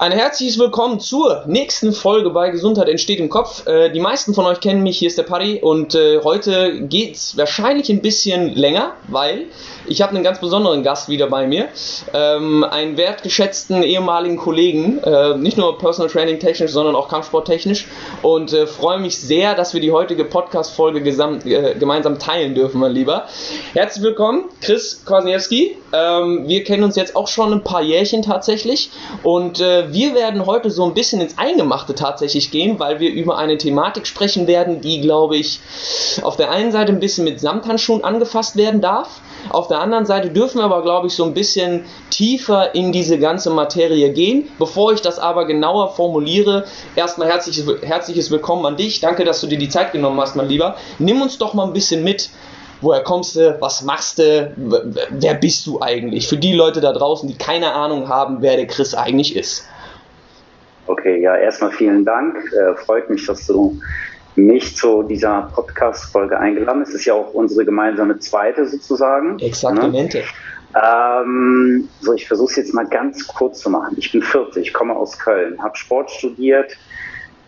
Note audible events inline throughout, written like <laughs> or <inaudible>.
Ein herzliches Willkommen zur nächsten Folge bei Gesundheit entsteht im Kopf. Äh, die meisten von euch kennen mich, hier ist der Paddy und äh, heute geht's wahrscheinlich ein bisschen länger, weil ich habe einen ganz besonderen Gast wieder bei mir. Ähm, einen wertgeschätzten ehemaligen Kollegen, äh, nicht nur Personal Training technisch, sondern auch Kampfsport technisch und äh, freue mich sehr, dass wir die heutige Podcast-Folge äh, gemeinsam teilen dürfen, mein Lieber. Herzlich willkommen, Chris Kwasniewski. Ähm, wir kennen uns jetzt auch schon ein paar Jährchen tatsächlich und äh, wir werden heute so ein bisschen ins Eingemachte tatsächlich gehen, weil wir über eine Thematik sprechen werden, die, glaube ich, auf der einen Seite ein bisschen mit Samthandschuhen angefasst werden darf. Auf der anderen Seite dürfen wir aber, glaube ich, so ein bisschen tiefer in diese ganze Materie gehen. Bevor ich das aber genauer formuliere, erstmal herzliches, herzliches Willkommen an dich. Danke, dass du dir die Zeit genommen hast, mein Lieber. Nimm uns doch mal ein bisschen mit. Woher kommst du? Was machst du? Wer bist du eigentlich? Für die Leute da draußen, die keine Ahnung haben, wer der Chris eigentlich ist. Okay, ja, erstmal vielen Dank. Äh, freut mich, dass du mich zu dieser Podcast-Folge eingeladen hast. Es ist ja auch unsere gemeinsame zweite sozusagen. Exaktamente. Ne? Ähm, so, ich versuche es jetzt mal ganz kurz zu machen. Ich bin 40, komme aus Köln, habe Sport studiert,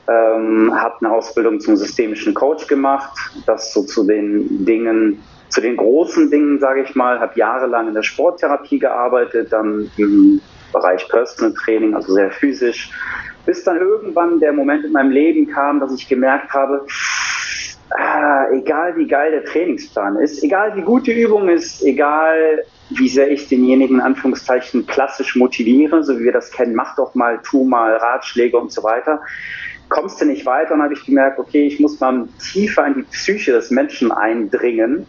ähm, habe eine Ausbildung zum systemischen Coach gemacht. Das so zu den Dingen, zu den großen Dingen, sage ich mal, habe jahrelang in der Sporttherapie gearbeitet, dann im Bereich Personal Training, also sehr physisch, bis dann irgendwann der Moment in meinem Leben kam, dass ich gemerkt habe, ah, egal wie geil der Trainingsplan ist, egal wie gut die Übung ist, egal wie sehr ich denjenigen in Anführungszeichen klassisch motiviere, so wie wir das kennen, mach doch mal, tu mal, Ratschläge und so weiter, kommst du nicht weiter. Und habe ich gemerkt, okay, ich muss mal tiefer in die Psyche des Menschen eindringen,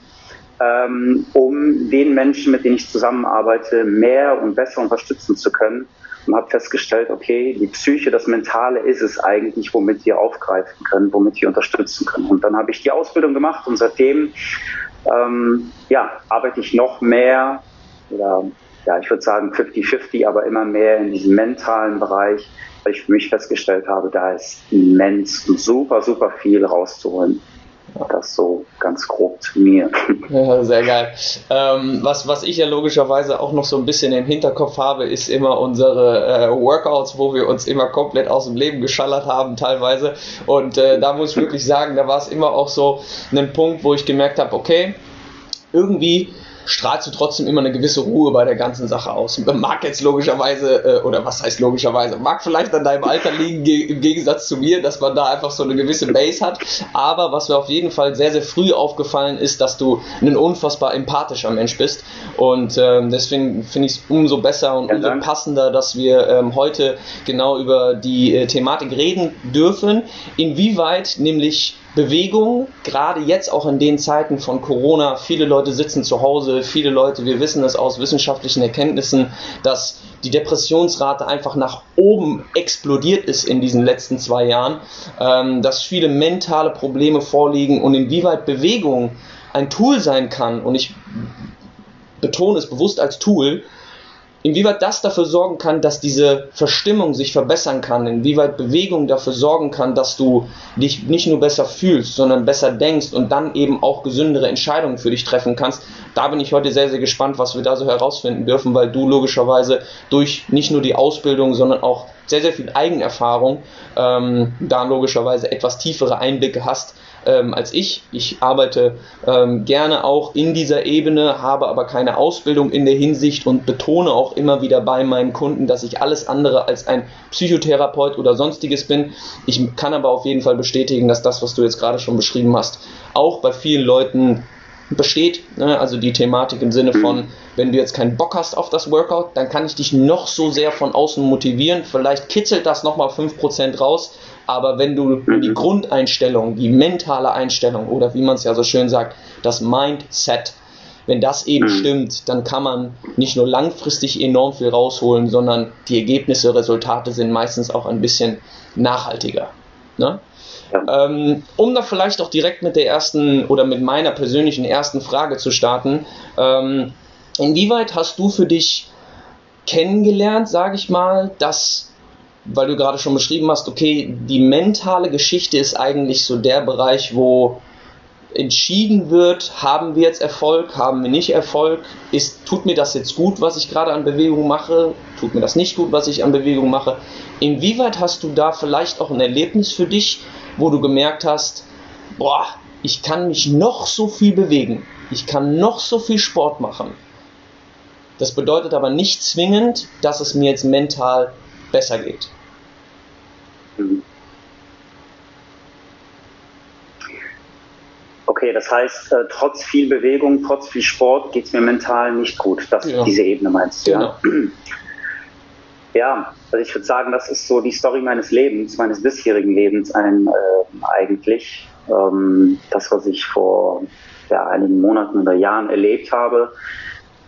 ähm, um den Menschen, mit denen ich zusammenarbeite, mehr und besser unterstützen zu können und habe festgestellt, okay, die Psyche, das Mentale ist es eigentlich, womit wir aufgreifen können, womit wir unterstützen können. Und dann habe ich die Ausbildung gemacht und seitdem ähm, ja, arbeite ich noch mehr oder ja, ich würde sagen 50-50, aber immer mehr in diesem mentalen Bereich, weil ich für mich festgestellt habe, da ist immens und super, super viel rauszuholen. Das so ganz grob zu mir. <laughs> Ja, sehr geil. Ähm, was, was ich ja logischerweise auch noch so ein bisschen im Hinterkopf habe, ist immer unsere äh, Workouts, wo wir uns immer komplett aus dem Leben geschallert haben, teilweise. Und äh, da muss ich wirklich sagen, da war es immer auch so ein Punkt, wo ich gemerkt habe, okay, irgendwie strahlst du trotzdem immer eine gewisse Ruhe bei der ganzen Sache aus. Mag jetzt logischerweise, äh, oder was heißt logischerweise, mag vielleicht an deinem Alter liegen, im Gegensatz zu mir, dass man da einfach so eine gewisse Base hat. Aber was mir auf jeden Fall sehr, sehr früh aufgefallen ist, dass du ein unfassbar empathischer Mensch bist. Und ähm, deswegen finde ich es umso besser und umso passender, dass wir ähm, heute genau über die äh, Thematik reden dürfen. Inwieweit nämlich Bewegung, gerade jetzt auch in den Zeiten von Corona, viele Leute sitzen zu Hause, viele Leute, wir wissen es aus wissenschaftlichen Erkenntnissen, dass die Depressionsrate einfach nach oben explodiert ist in diesen letzten zwei Jahren, ähm, dass viele mentale Probleme vorliegen und inwieweit Bewegung ein Tool sein kann, und ich betone es bewusst als Tool, Inwieweit das dafür sorgen kann, dass diese Verstimmung sich verbessern kann, inwieweit Bewegung dafür sorgen kann, dass du dich nicht nur besser fühlst, sondern besser denkst und dann eben auch gesündere Entscheidungen für dich treffen kannst, da bin ich heute sehr, sehr gespannt, was wir da so herausfinden dürfen, weil du logischerweise durch nicht nur die Ausbildung, sondern auch sehr, sehr viel Eigenerfahrung ähm, da logischerweise etwas tiefere Einblicke hast ähm, als ich. Ich arbeite ähm, gerne auch in dieser Ebene, habe aber keine Ausbildung in der Hinsicht und betone auch immer wieder bei meinen Kunden, dass ich alles andere als ein Psychotherapeut oder sonstiges bin. Ich kann aber auf jeden Fall bestätigen, dass das, was du jetzt gerade schon beschrieben hast, auch bei vielen Leuten besteht. Ne? Also die Thematik im Sinne von, wenn du jetzt keinen Bock hast auf das Workout, dann kann ich dich noch so sehr von außen motivieren. Vielleicht kitzelt das nochmal 5% raus, aber wenn du die mhm. Grundeinstellung, die mentale Einstellung oder wie man es ja so schön sagt, das Mindset, wenn das eben mhm. stimmt, dann kann man nicht nur langfristig enorm viel rausholen, sondern die Ergebnisse, Resultate sind meistens auch ein bisschen nachhaltiger. Ne? Ja. Ähm, um da vielleicht auch direkt mit der ersten oder mit meiner persönlichen ersten Frage zu starten, ähm, inwieweit hast du für dich kennengelernt, sage ich mal, dass weil du gerade schon beschrieben hast, okay, die mentale Geschichte ist eigentlich so der Bereich, wo entschieden wird, haben wir jetzt Erfolg, haben wir nicht Erfolg, ist, tut mir das jetzt gut, was ich gerade an Bewegung mache, tut mir das nicht gut, was ich an Bewegung mache. Inwieweit hast du da vielleicht auch ein Erlebnis für dich, wo du gemerkt hast, boah, ich kann mich noch so viel bewegen, ich kann noch so viel Sport machen. Das bedeutet aber nicht zwingend, dass es mir jetzt mental besser geht. Okay, das heißt, äh, trotz viel Bewegung, trotz viel Sport geht es mir mental nicht gut. Das ja. diese Ebene meinst du? Genau. Ja? Ja, also ich würde sagen, das ist so die Story meines Lebens, meines bisherigen Lebens ein, äh, eigentlich. Ähm, das, was ich vor ja, einigen Monaten oder Jahren erlebt habe.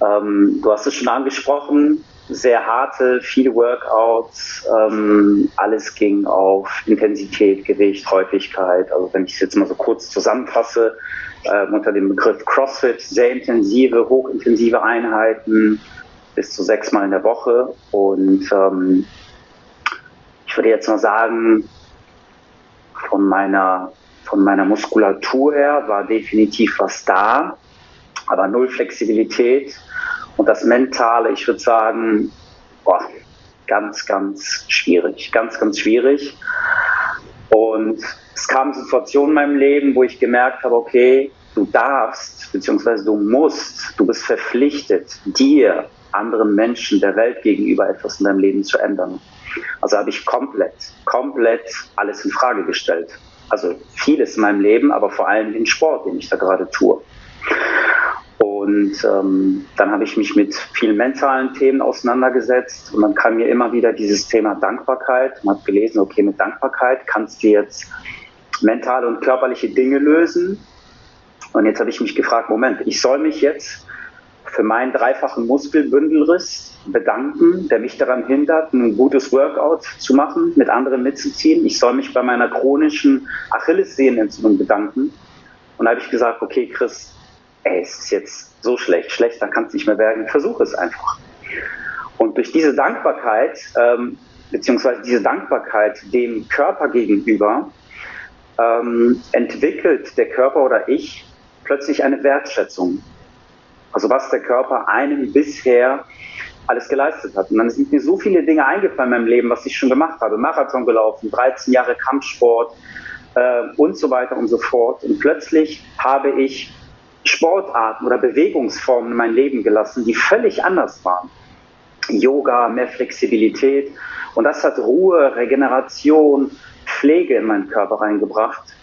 Ähm, du hast es schon angesprochen, sehr harte, viele Workouts, ähm, alles ging auf Intensität, Gewicht, Häufigkeit. Also wenn ich es jetzt mal so kurz zusammenfasse, äh, unter dem Begriff CrossFit, sehr intensive, hochintensive Einheiten, bis zu sechsmal in der Woche. Und ähm, ich würde jetzt mal sagen, von meiner, von meiner Muskulatur her war definitiv was da, aber null Flexibilität und das Mentale, ich würde sagen, boah, ganz, ganz schwierig, ganz, ganz schwierig. Und es kamen Situationen in meinem Leben, wo ich gemerkt habe, okay, du darfst, beziehungsweise du musst, du bist verpflichtet, dir, anderen Menschen, der Welt gegenüber etwas in deinem Leben zu ändern. Also habe ich komplett, komplett alles in Frage gestellt. Also vieles in meinem Leben, aber vor allem den Sport, den ich da gerade tue. Und ähm, dann habe ich mich mit vielen mentalen Themen auseinandergesetzt und dann kam mir immer wieder dieses Thema Dankbarkeit. Man hat gelesen, okay, mit Dankbarkeit kannst du jetzt mentale und körperliche Dinge lösen. Und jetzt habe ich mich gefragt, Moment, ich soll mich jetzt für meinen dreifachen Muskelbündelriss bedanken, der mich daran hindert, ein gutes Workout zu machen, mit anderen mitzuziehen. Ich soll mich bei meiner chronischen Achillessehnenentzündung bedanken. Und da habe ich gesagt, okay, Chris, ey, es ist jetzt so schlecht, schlechter kann es nicht mehr werden, versuche es einfach. Und durch diese Dankbarkeit, ähm, beziehungsweise diese Dankbarkeit dem Körper gegenüber, ähm, entwickelt der Körper oder ich plötzlich eine Wertschätzung. Also was der Körper einem bisher alles geleistet hat. Und dann sind mir so viele Dinge eingefallen in meinem Leben, was ich schon gemacht habe. Marathon gelaufen, 13 Jahre Kampfsport äh, und so weiter und so fort. Und plötzlich habe ich Sportarten oder Bewegungsformen in mein Leben gelassen, die völlig anders waren. Yoga, mehr Flexibilität. Und das hat Ruhe, Regeneration, Pflege in meinen Körper reingebracht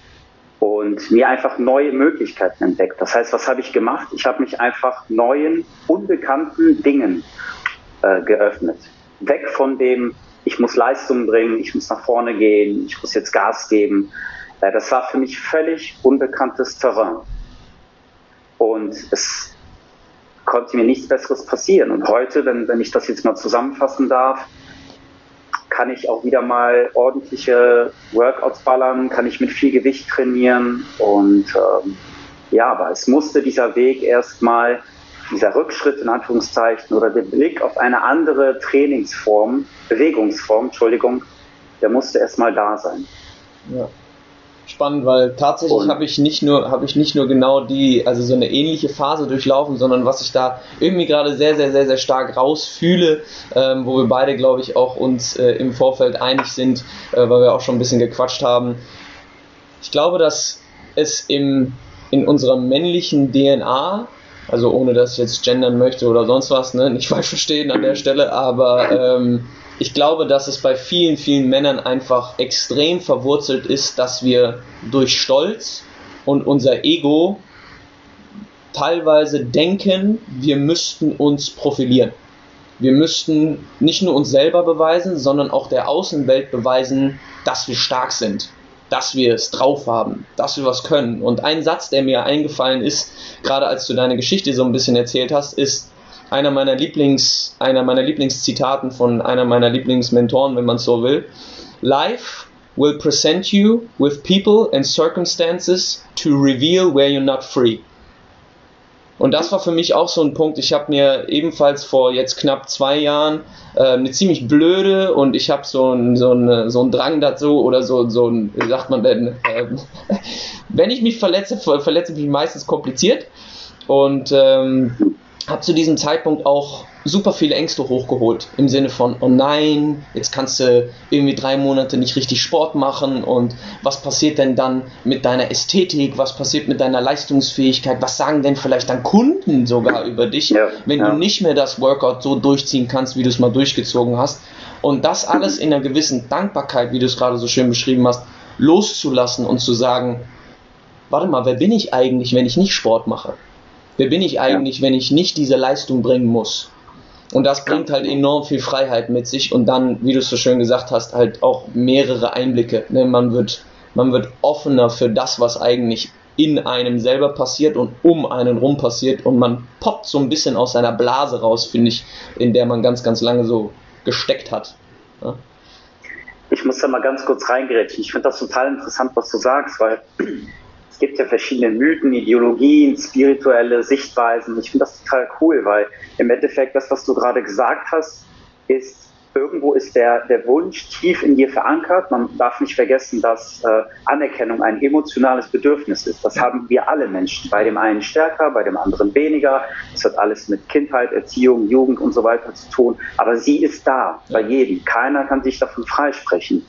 und mir einfach neue Möglichkeiten entdeckt. Das heißt, was habe ich gemacht? Ich habe mich einfach neuen, unbekannten Dingen äh, geöffnet. Weg von dem, ich muss Leistung bringen, ich muss nach vorne gehen, ich muss jetzt Gas geben. Äh, das war für mich völlig unbekanntes Terrain. Und es konnte mir nichts Besseres passieren. Und heute, wenn, wenn ich das jetzt mal zusammenfassen darf, kann ich auch wieder mal ordentliche Workouts ballern, kann ich mit viel Gewicht trainieren. Und ähm, ja, aber es musste dieser Weg erstmal, dieser Rückschritt in Anführungszeichen oder der Blick auf eine andere Trainingsform, Bewegungsform, Entschuldigung, der musste erstmal da sein. Ja spannend, weil tatsächlich habe ich nicht nur habe ich nicht nur genau die also so eine ähnliche Phase durchlaufen, sondern was ich da irgendwie gerade sehr sehr sehr sehr stark rausfühle, ähm, wo wir beide glaube ich auch uns äh, im Vorfeld einig sind, äh, weil wir auch schon ein bisschen gequatscht haben. Ich glaube, dass es im in unserer männlichen DNA also ohne dass ich jetzt gendern möchte oder sonst was, ne, nicht <laughs> falsch verstehen an der Stelle, aber ähm, ich glaube, dass es bei vielen, vielen Männern einfach extrem verwurzelt ist, dass wir durch Stolz und unser Ego teilweise denken, wir müssten uns profilieren. Wir müssten nicht nur uns selber beweisen, sondern auch der Außenwelt beweisen, dass wir stark sind, dass wir es drauf haben, dass wir was können. Und ein Satz, der mir eingefallen ist, gerade als du deine Geschichte so ein bisschen erzählt hast, ist, einer meiner Lieblings, einer meiner Lieblingszitaten von einer meiner Lieblingsmentoren, wenn man so will. Life will present you with people and circumstances to reveal where you're not free. Und das war für mich auch so ein Punkt. Ich habe mir ebenfalls vor jetzt knapp zwei Jahren äh, eine ziemlich blöde und ich habe so einen so so ein Drang dazu oder so, so ein, wie sagt man denn, äh, <laughs> wenn ich mich verletze, verletze ich mich meistens kompliziert und ähm, habe zu diesem Zeitpunkt auch super viele Ängste hochgeholt. Im Sinne von, oh nein, jetzt kannst du irgendwie drei Monate nicht richtig Sport machen und was passiert denn dann mit deiner Ästhetik, was passiert mit deiner Leistungsfähigkeit, was sagen denn vielleicht dann Kunden sogar über dich, ja, wenn ja. du nicht mehr das Workout so durchziehen kannst, wie du es mal durchgezogen hast. Und das alles in einer gewissen Dankbarkeit, wie du es gerade so schön beschrieben hast, loszulassen und zu sagen, warte mal, wer bin ich eigentlich, wenn ich nicht Sport mache? Wer bin ich eigentlich, ja. wenn ich nicht diese Leistung bringen muss? Und das bringt halt enorm viel Freiheit mit sich und dann, wie du es so schön gesagt hast, halt auch mehrere Einblicke. Ne? Man, wird, man wird offener für das, was eigentlich in einem selber passiert und um einen rum passiert und man poppt so ein bisschen aus seiner Blase raus, finde ich, in der man ganz, ganz lange so gesteckt hat. Ja? Ich muss da mal ganz kurz reingerätschen. Ich finde das total interessant, was du sagst, weil gibt ja verschiedene Mythen, Ideologien, spirituelle Sichtweisen. Ich finde das total cool, weil im Endeffekt das, was du gerade gesagt hast, ist, irgendwo ist der, der Wunsch tief in dir verankert. Man darf nicht vergessen, dass äh, Anerkennung ein emotionales Bedürfnis ist. Das haben wir alle Menschen. Bei dem einen stärker, bei dem anderen weniger. Das hat alles mit Kindheit, Erziehung, Jugend und so weiter zu tun. Aber sie ist da, bei jedem. Keiner kann sich davon freisprechen.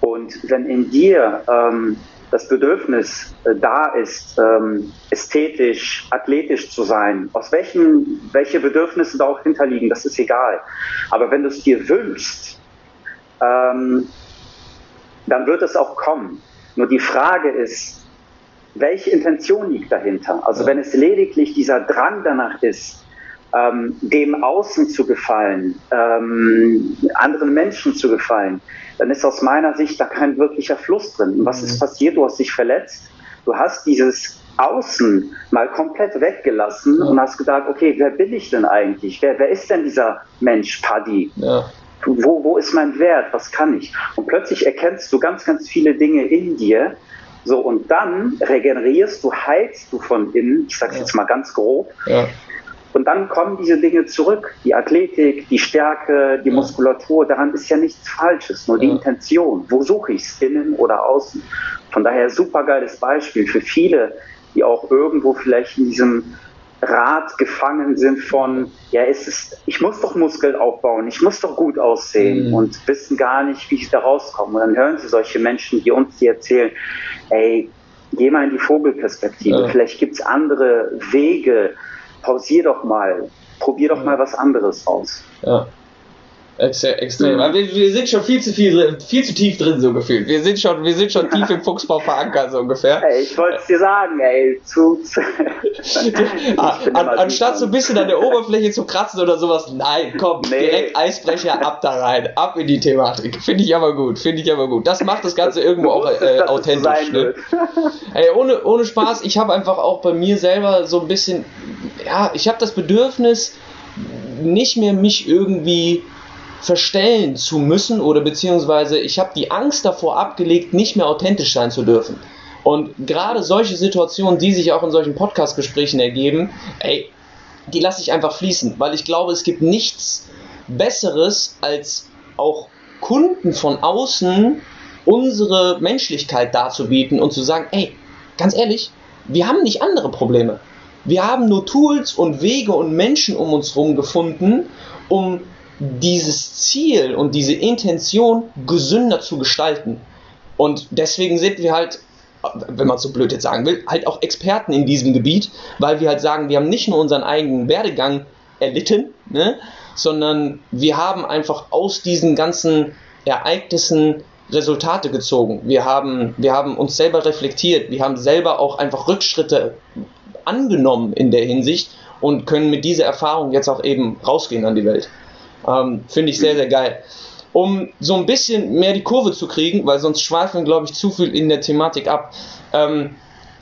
Und wenn in dir ähm, das Bedürfnis äh, da ist, ähm, ästhetisch, athletisch zu sein, aus welchen, welche Bedürfnisse da auch hinterliegen, das ist egal. Aber wenn du es dir wünschst, ähm, dann wird es auch kommen. Nur die Frage ist, welche Intention liegt dahinter? Also wenn es lediglich dieser Drang danach ist, ähm, dem Außen zu gefallen, ähm, anderen Menschen zu gefallen, dann ist aus meiner Sicht da kein wirklicher Fluss drin. Und was ist mhm. passiert? Du hast dich verletzt. Du hast dieses Außen mal komplett weggelassen ja. und hast gedacht, okay, wer bin ich denn eigentlich? Wer, wer ist denn dieser Mensch, Paddy? Ja. Wo, wo ist mein Wert? Was kann ich? Und plötzlich erkennst du ganz, ganz viele Dinge in dir. So, und dann regenerierst du, heilst du von innen, ich sag's ja. jetzt mal ganz grob, ja. Und dann kommen diese Dinge zurück. Die Athletik, die Stärke, die Muskulatur, daran ist ja nichts Falsches, nur die Intention. Wo suche ich es, innen oder außen? Von daher super geiles Beispiel für viele, die auch irgendwo vielleicht in diesem Rad gefangen sind von, ja, es ist, ich muss doch Muskeln aufbauen, ich muss doch gut aussehen mhm. und wissen gar nicht, wie ich da rauskomme. Und dann hören sie solche Menschen, die uns die erzählen, ey, geh mal in die Vogelperspektive, ja. vielleicht gibt's andere Wege, pausier doch mal, probier doch mal was anderes aus. Ja. Extrem. Mhm. Wir, wir, sind schon viel zu viel viel zu tief drin so gefühlt. Wir sind schon, wir sind schon tief im <laughs> Fuchsbau verankert so ungefähr. Ey, ich wollte es dir sagen, ey, zu, <laughs> <laughs> zu an, anstatt so ein bisschen an der Oberfläche zu kratzen oder sowas, nein, komm, nee. direkt Eisbrecher ab da rein, ab in die Thematik. Finde ich aber gut, finde ich aber gut. Das macht das Ganze irgendwo auch äh, authentisch. Ne? Ey, ohne, ohne Spaß, ich habe einfach auch bei mir selber so ein bisschen, ja, ich habe das Bedürfnis, nicht mehr mich irgendwie verstellen zu müssen oder beziehungsweise ich habe die Angst davor abgelegt, nicht mehr authentisch sein zu dürfen. Und gerade solche Situationen, die sich auch in solchen Podcast-Gesprächen ergeben, ey, die lasse ich einfach fließen, weil ich glaube, es gibt nichts Besseres, als auch Kunden von außen unsere Menschlichkeit darzubieten und zu sagen, ey, ganz ehrlich, wir haben nicht andere Probleme. Wir haben nur Tools und Wege und Menschen um uns herum gefunden, um dieses Ziel und diese Intention gesünder zu gestalten. Und deswegen sind wir halt, wenn man so blöd jetzt sagen will, halt auch Experten in diesem Gebiet, weil wir halt sagen, wir haben nicht nur unseren eigenen Werdegang erlitten, ne, sondern wir haben einfach aus diesen ganzen Ereignissen Resultate gezogen. Wir haben, wir haben uns selber reflektiert, wir haben selber auch einfach Rückschritte angenommen in der Hinsicht und können mit dieser Erfahrung jetzt auch eben rausgehen an die Welt. Ähm, Finde ich sehr, sehr geil. Um so ein bisschen mehr die Kurve zu kriegen, weil sonst schweifen, glaube ich, zu viel in der Thematik ab. Ähm,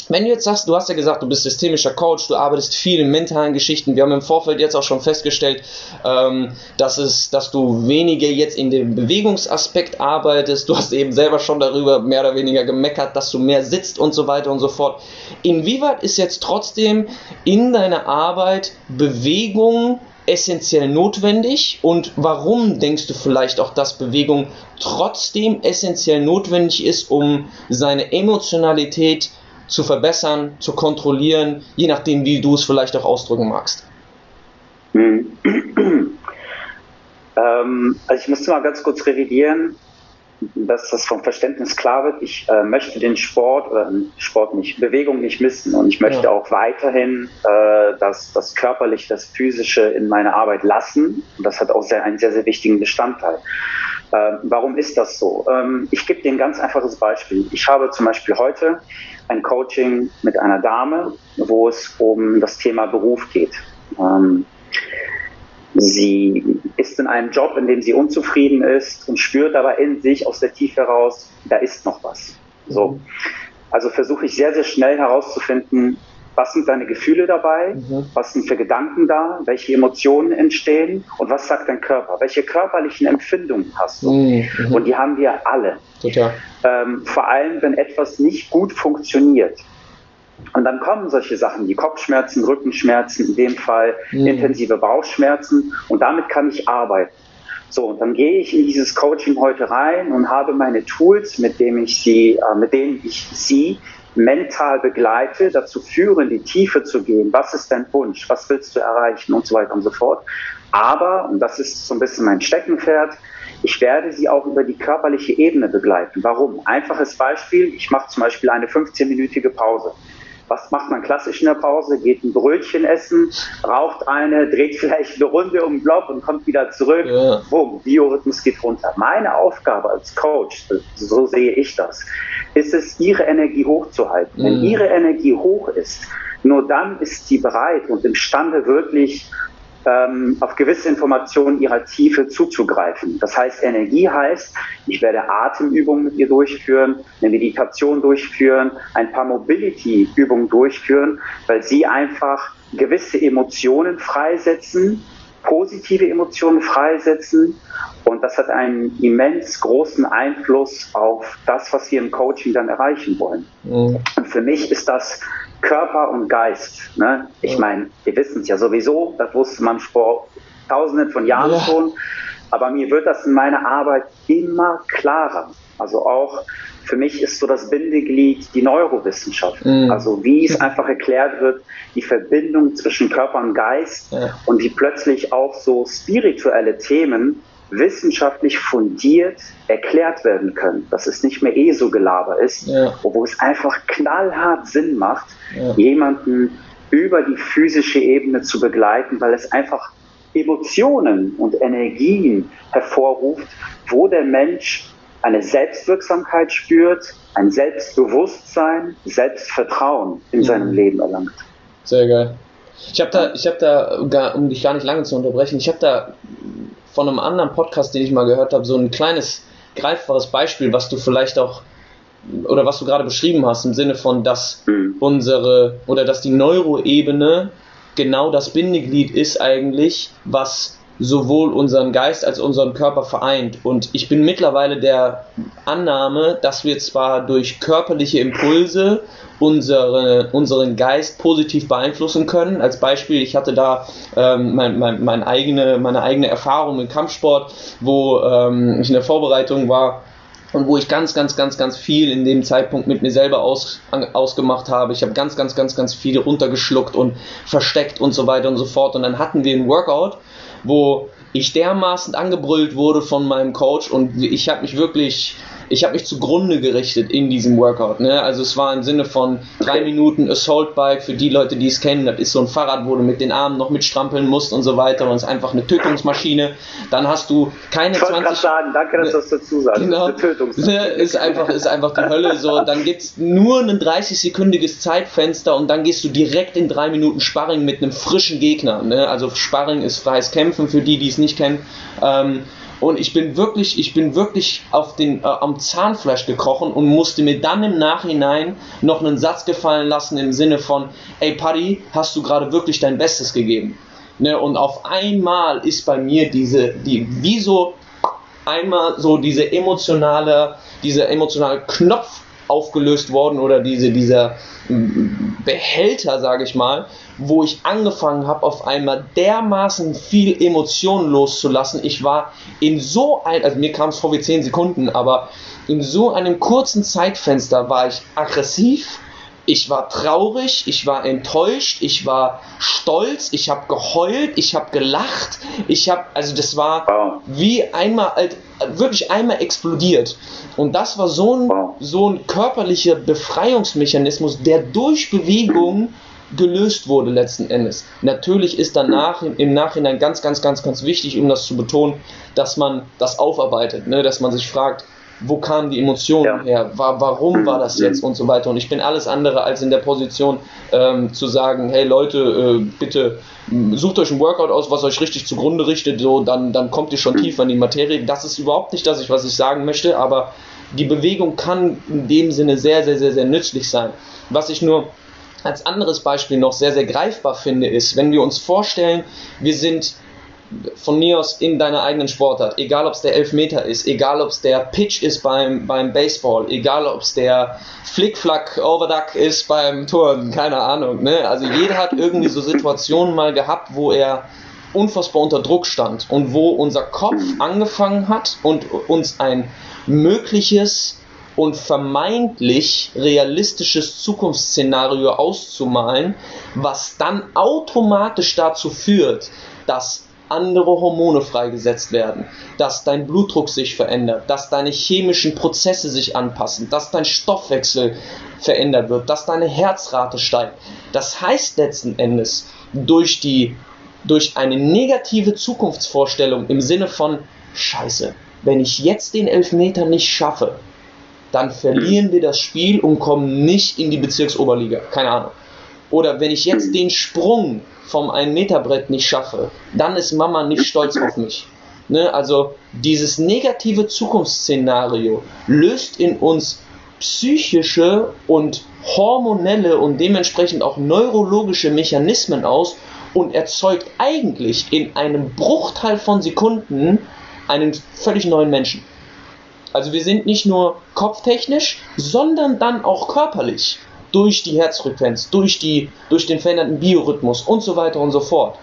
wenn du jetzt sagst, du hast ja gesagt, du bist systemischer Coach, du arbeitest viel in mentalen Geschichten. Wir haben im Vorfeld jetzt auch schon festgestellt, ähm, dass, es, dass du weniger jetzt in dem Bewegungsaspekt arbeitest. Du hast eben selber schon darüber mehr oder weniger gemeckert, dass du mehr sitzt und so weiter und so fort. Inwieweit ist jetzt trotzdem in deiner Arbeit Bewegung essentiell notwendig und warum denkst du vielleicht auch, dass Bewegung trotzdem essentiell notwendig ist, um seine Emotionalität zu zu verbessern, zu kontrollieren, je nachdem, wie du es vielleicht auch ausdrücken magst? Hm. <clears throat> ähm, also ich müsste mal ganz kurz revidieren, dass das vom Verständnis klar wird. Ich äh, möchte den Sport oder Sport nicht, Bewegung nicht missen und ich möchte ja. auch weiterhin äh, das, das körperliche, das physische in meiner Arbeit lassen. Und das hat auch sehr, einen sehr, sehr wichtigen Bestandteil. Äh, warum ist das so? Ähm, ich gebe dir ein ganz einfaches Beispiel. Ich habe zum Beispiel heute ein Coaching mit einer Dame, wo es um das Thema Beruf geht. Ähm, sie ist in einem Job, in dem sie unzufrieden ist und spürt aber in sich aus der Tiefe heraus, da ist noch was. So. Also versuche ich sehr, sehr schnell herauszufinden, was sind deine Gefühle dabei, mhm. was sind für Gedanken da, welche Emotionen entstehen und was sagt dein Körper, welche körperlichen Empfindungen hast du. Mhm. Und die haben wir alle. Ähm, vor allem, wenn etwas nicht gut funktioniert. Und dann kommen solche Sachen wie Kopfschmerzen, Rückenschmerzen, in dem Fall mhm. intensive Bauchschmerzen und damit kann ich arbeiten. So, und dann gehe ich in dieses Coaching heute rein und habe meine Tools, mit denen ich sie, äh, mit denen ich sie mental begleite, dazu führen, in die Tiefe zu gehen. Was ist dein Wunsch? Was willst du erreichen? Und so weiter und so fort. Aber, und das ist so ein bisschen mein Steckenpferd, ich werde sie auch über die körperliche Ebene begleiten. Warum? Einfaches Beispiel. Ich mache zum Beispiel eine 15-minütige Pause. Was macht man klassisch in der Pause? Geht ein Brötchen essen, raucht eine, dreht vielleicht eine Runde um den Block und kommt wieder zurück. Ja. Boom, Biorhythmus geht runter. Meine Aufgabe als Coach, so sehe ich das, ist es, ihre Energie hochzuhalten. Mhm. Wenn ihre Energie hoch ist, nur dann ist sie bereit und imstande, wirklich ähm, auf gewisse Informationen ihrer Tiefe zuzugreifen. Das heißt, Energie heißt, ich werde Atemübungen mit ihr durchführen, eine Meditation durchführen, ein paar Mobility-Übungen durchführen, weil sie einfach gewisse Emotionen freisetzen, positive Emotionen freisetzen und das hat einen immens großen Einfluss auf das, was wir im Coaching dann erreichen wollen. Mhm. Und für mich ist das Körper und Geist. Ne? Ich meine, wir wissen es ja sowieso, das wusste man vor tausenden von Jahren ja. schon, aber mir wird das in meiner Arbeit immer klarer. Also auch für mich ist so das Bindeglied die Neurowissenschaft. Mhm. Also wie es einfach erklärt wird, die Verbindung zwischen Körper und Geist ja. und wie plötzlich auch so spirituelle Themen wissenschaftlich fundiert erklärt werden können, dass es nicht mehr eh so Gelaber ist, ja. wo es einfach knallhart Sinn macht, ja. jemanden über die physische Ebene zu begleiten, weil es einfach Emotionen und Energien hervorruft, wo der Mensch eine Selbstwirksamkeit spürt, ein Selbstbewusstsein, Selbstvertrauen in mhm. seinem Leben erlangt. Sehr geil. Ich habe da, ich habe da, um dich gar nicht lange zu unterbrechen, ich habe da von einem anderen Podcast, den ich mal gehört habe, so ein kleines greifbares Beispiel, was du vielleicht auch oder was du gerade beschrieben hast, im Sinne von, dass mhm. unsere oder dass die Neuroebene genau das Bindeglied ist eigentlich, was sowohl unseren Geist als unseren Körper vereint. Und ich bin mittlerweile der Annahme, dass wir zwar durch körperliche Impulse unsere, unseren Geist positiv beeinflussen können. Als Beispiel, ich hatte da ähm, mein, mein, mein eigene, meine eigene Erfahrung im Kampfsport, wo ähm, ich in der Vorbereitung war und wo ich ganz, ganz, ganz, ganz viel in dem Zeitpunkt mit mir selber aus, an, ausgemacht habe. Ich habe ganz, ganz, ganz, ganz viel runtergeschluckt und versteckt und so weiter und so fort. Und dann hatten wir ein Workout, wo ich dermaßen angebrüllt wurde von meinem Coach und ich habe mich wirklich ich habe mich zugrunde gerichtet in diesem Workout. Ne? Also es war im Sinne von drei Minuten Assault Bike für die Leute, die es kennen. Das ist so ein Fahrrad, wo du mit den Armen noch mitstrampeln musst und so weiter. Und es ist einfach eine Tötungsmaschine. Dann hast du keine ich 20. sagen, danke, dass du das dazu sagst. Genau, das ist, ne? ist einfach ist einfach die Hölle. So, dann gibt's nur ein 30-sekündiges Zeitfenster und dann gehst du direkt in drei Minuten Sparring mit einem frischen Gegner. Ne? Also Sparring ist freies Kämpfen für die, die es nicht kennen. Ähm, und ich bin wirklich, ich bin wirklich auf den, äh, am Zahnfleisch gekrochen und musste mir dann im Nachhinein noch einen Satz gefallen lassen im Sinne von, ey Paddy, hast du gerade wirklich dein Bestes gegeben? Ne, und auf einmal ist bei mir diese, die, wie einmal so diese emotionale, dieser emotionale Knopf aufgelöst worden oder diese, dieser Behälter, sage ich mal, wo ich angefangen habe, auf einmal dermaßen viel Emotionen loszulassen. Ich war in so ein, also mir kam es vor wie 10 Sekunden, aber in so einem kurzen Zeitfenster war ich aggressiv, ich war traurig, ich war enttäuscht, ich war stolz, ich habe geheult, ich habe gelacht, ich habe, also das war wie einmal, wirklich einmal explodiert. Und das war so ein, so ein körperlicher Befreiungsmechanismus, der durch Bewegung gelöst wurde letzten Endes. Natürlich ist danach im Nachhinein ganz, ganz, ganz, ganz wichtig, um das zu betonen, dass man das aufarbeitet, ne? dass man sich fragt, wo kamen die Emotionen ja. her, war, warum war das jetzt und so weiter. Und ich bin alles andere als in der Position ähm, zu sagen, hey Leute, äh, bitte sucht euch ein Workout aus, was euch richtig zugrunde richtet, so dann, dann kommt ihr schon tiefer in die Materie. Das ist überhaupt nicht das, was ich sagen möchte, aber die Bewegung kann in dem Sinne sehr, sehr, sehr, sehr nützlich sein. Was ich nur als anderes Beispiel noch sehr, sehr greifbar finde, ist, wenn wir uns vorstellen, wir sind von mir aus in deiner eigenen Sportart, egal ob es der Elfmeter ist, egal ob es der Pitch ist beim, beim Baseball, egal ob es der Flickflack Overduck ist beim Turnen, keine Ahnung. Ne? Also jeder hat irgendwie so Situationen mal gehabt, wo er unfassbar unter Druck stand und wo unser Kopf angefangen hat und uns ein mögliches und vermeintlich realistisches Zukunftsszenario auszumalen, was dann automatisch dazu führt, dass andere Hormone freigesetzt werden, dass dein Blutdruck sich verändert, dass deine chemischen Prozesse sich anpassen, dass dein Stoffwechsel verändert wird, dass deine Herzrate steigt. Das heißt letzten Endes, durch die durch eine negative Zukunftsvorstellung im Sinne von Scheiße, wenn ich jetzt den Elfmeter nicht schaffe, dann verlieren wir das Spiel und kommen nicht in die Bezirksoberliga. Keine Ahnung. Oder wenn ich jetzt den Sprung vom 1-Meter-Brett nicht schaffe, dann ist Mama nicht stolz auf mich. Ne? Also dieses negative Zukunftsszenario löst in uns psychische und hormonelle und dementsprechend auch neurologische Mechanismen aus und erzeugt eigentlich in einem Bruchteil von Sekunden einen völlig neuen Menschen. Also wir sind nicht nur kopftechnisch, sondern dann auch körperlich durch die Herzfrequenz, durch, die, durch den veränderten Biorhythmus und so weiter und so fort,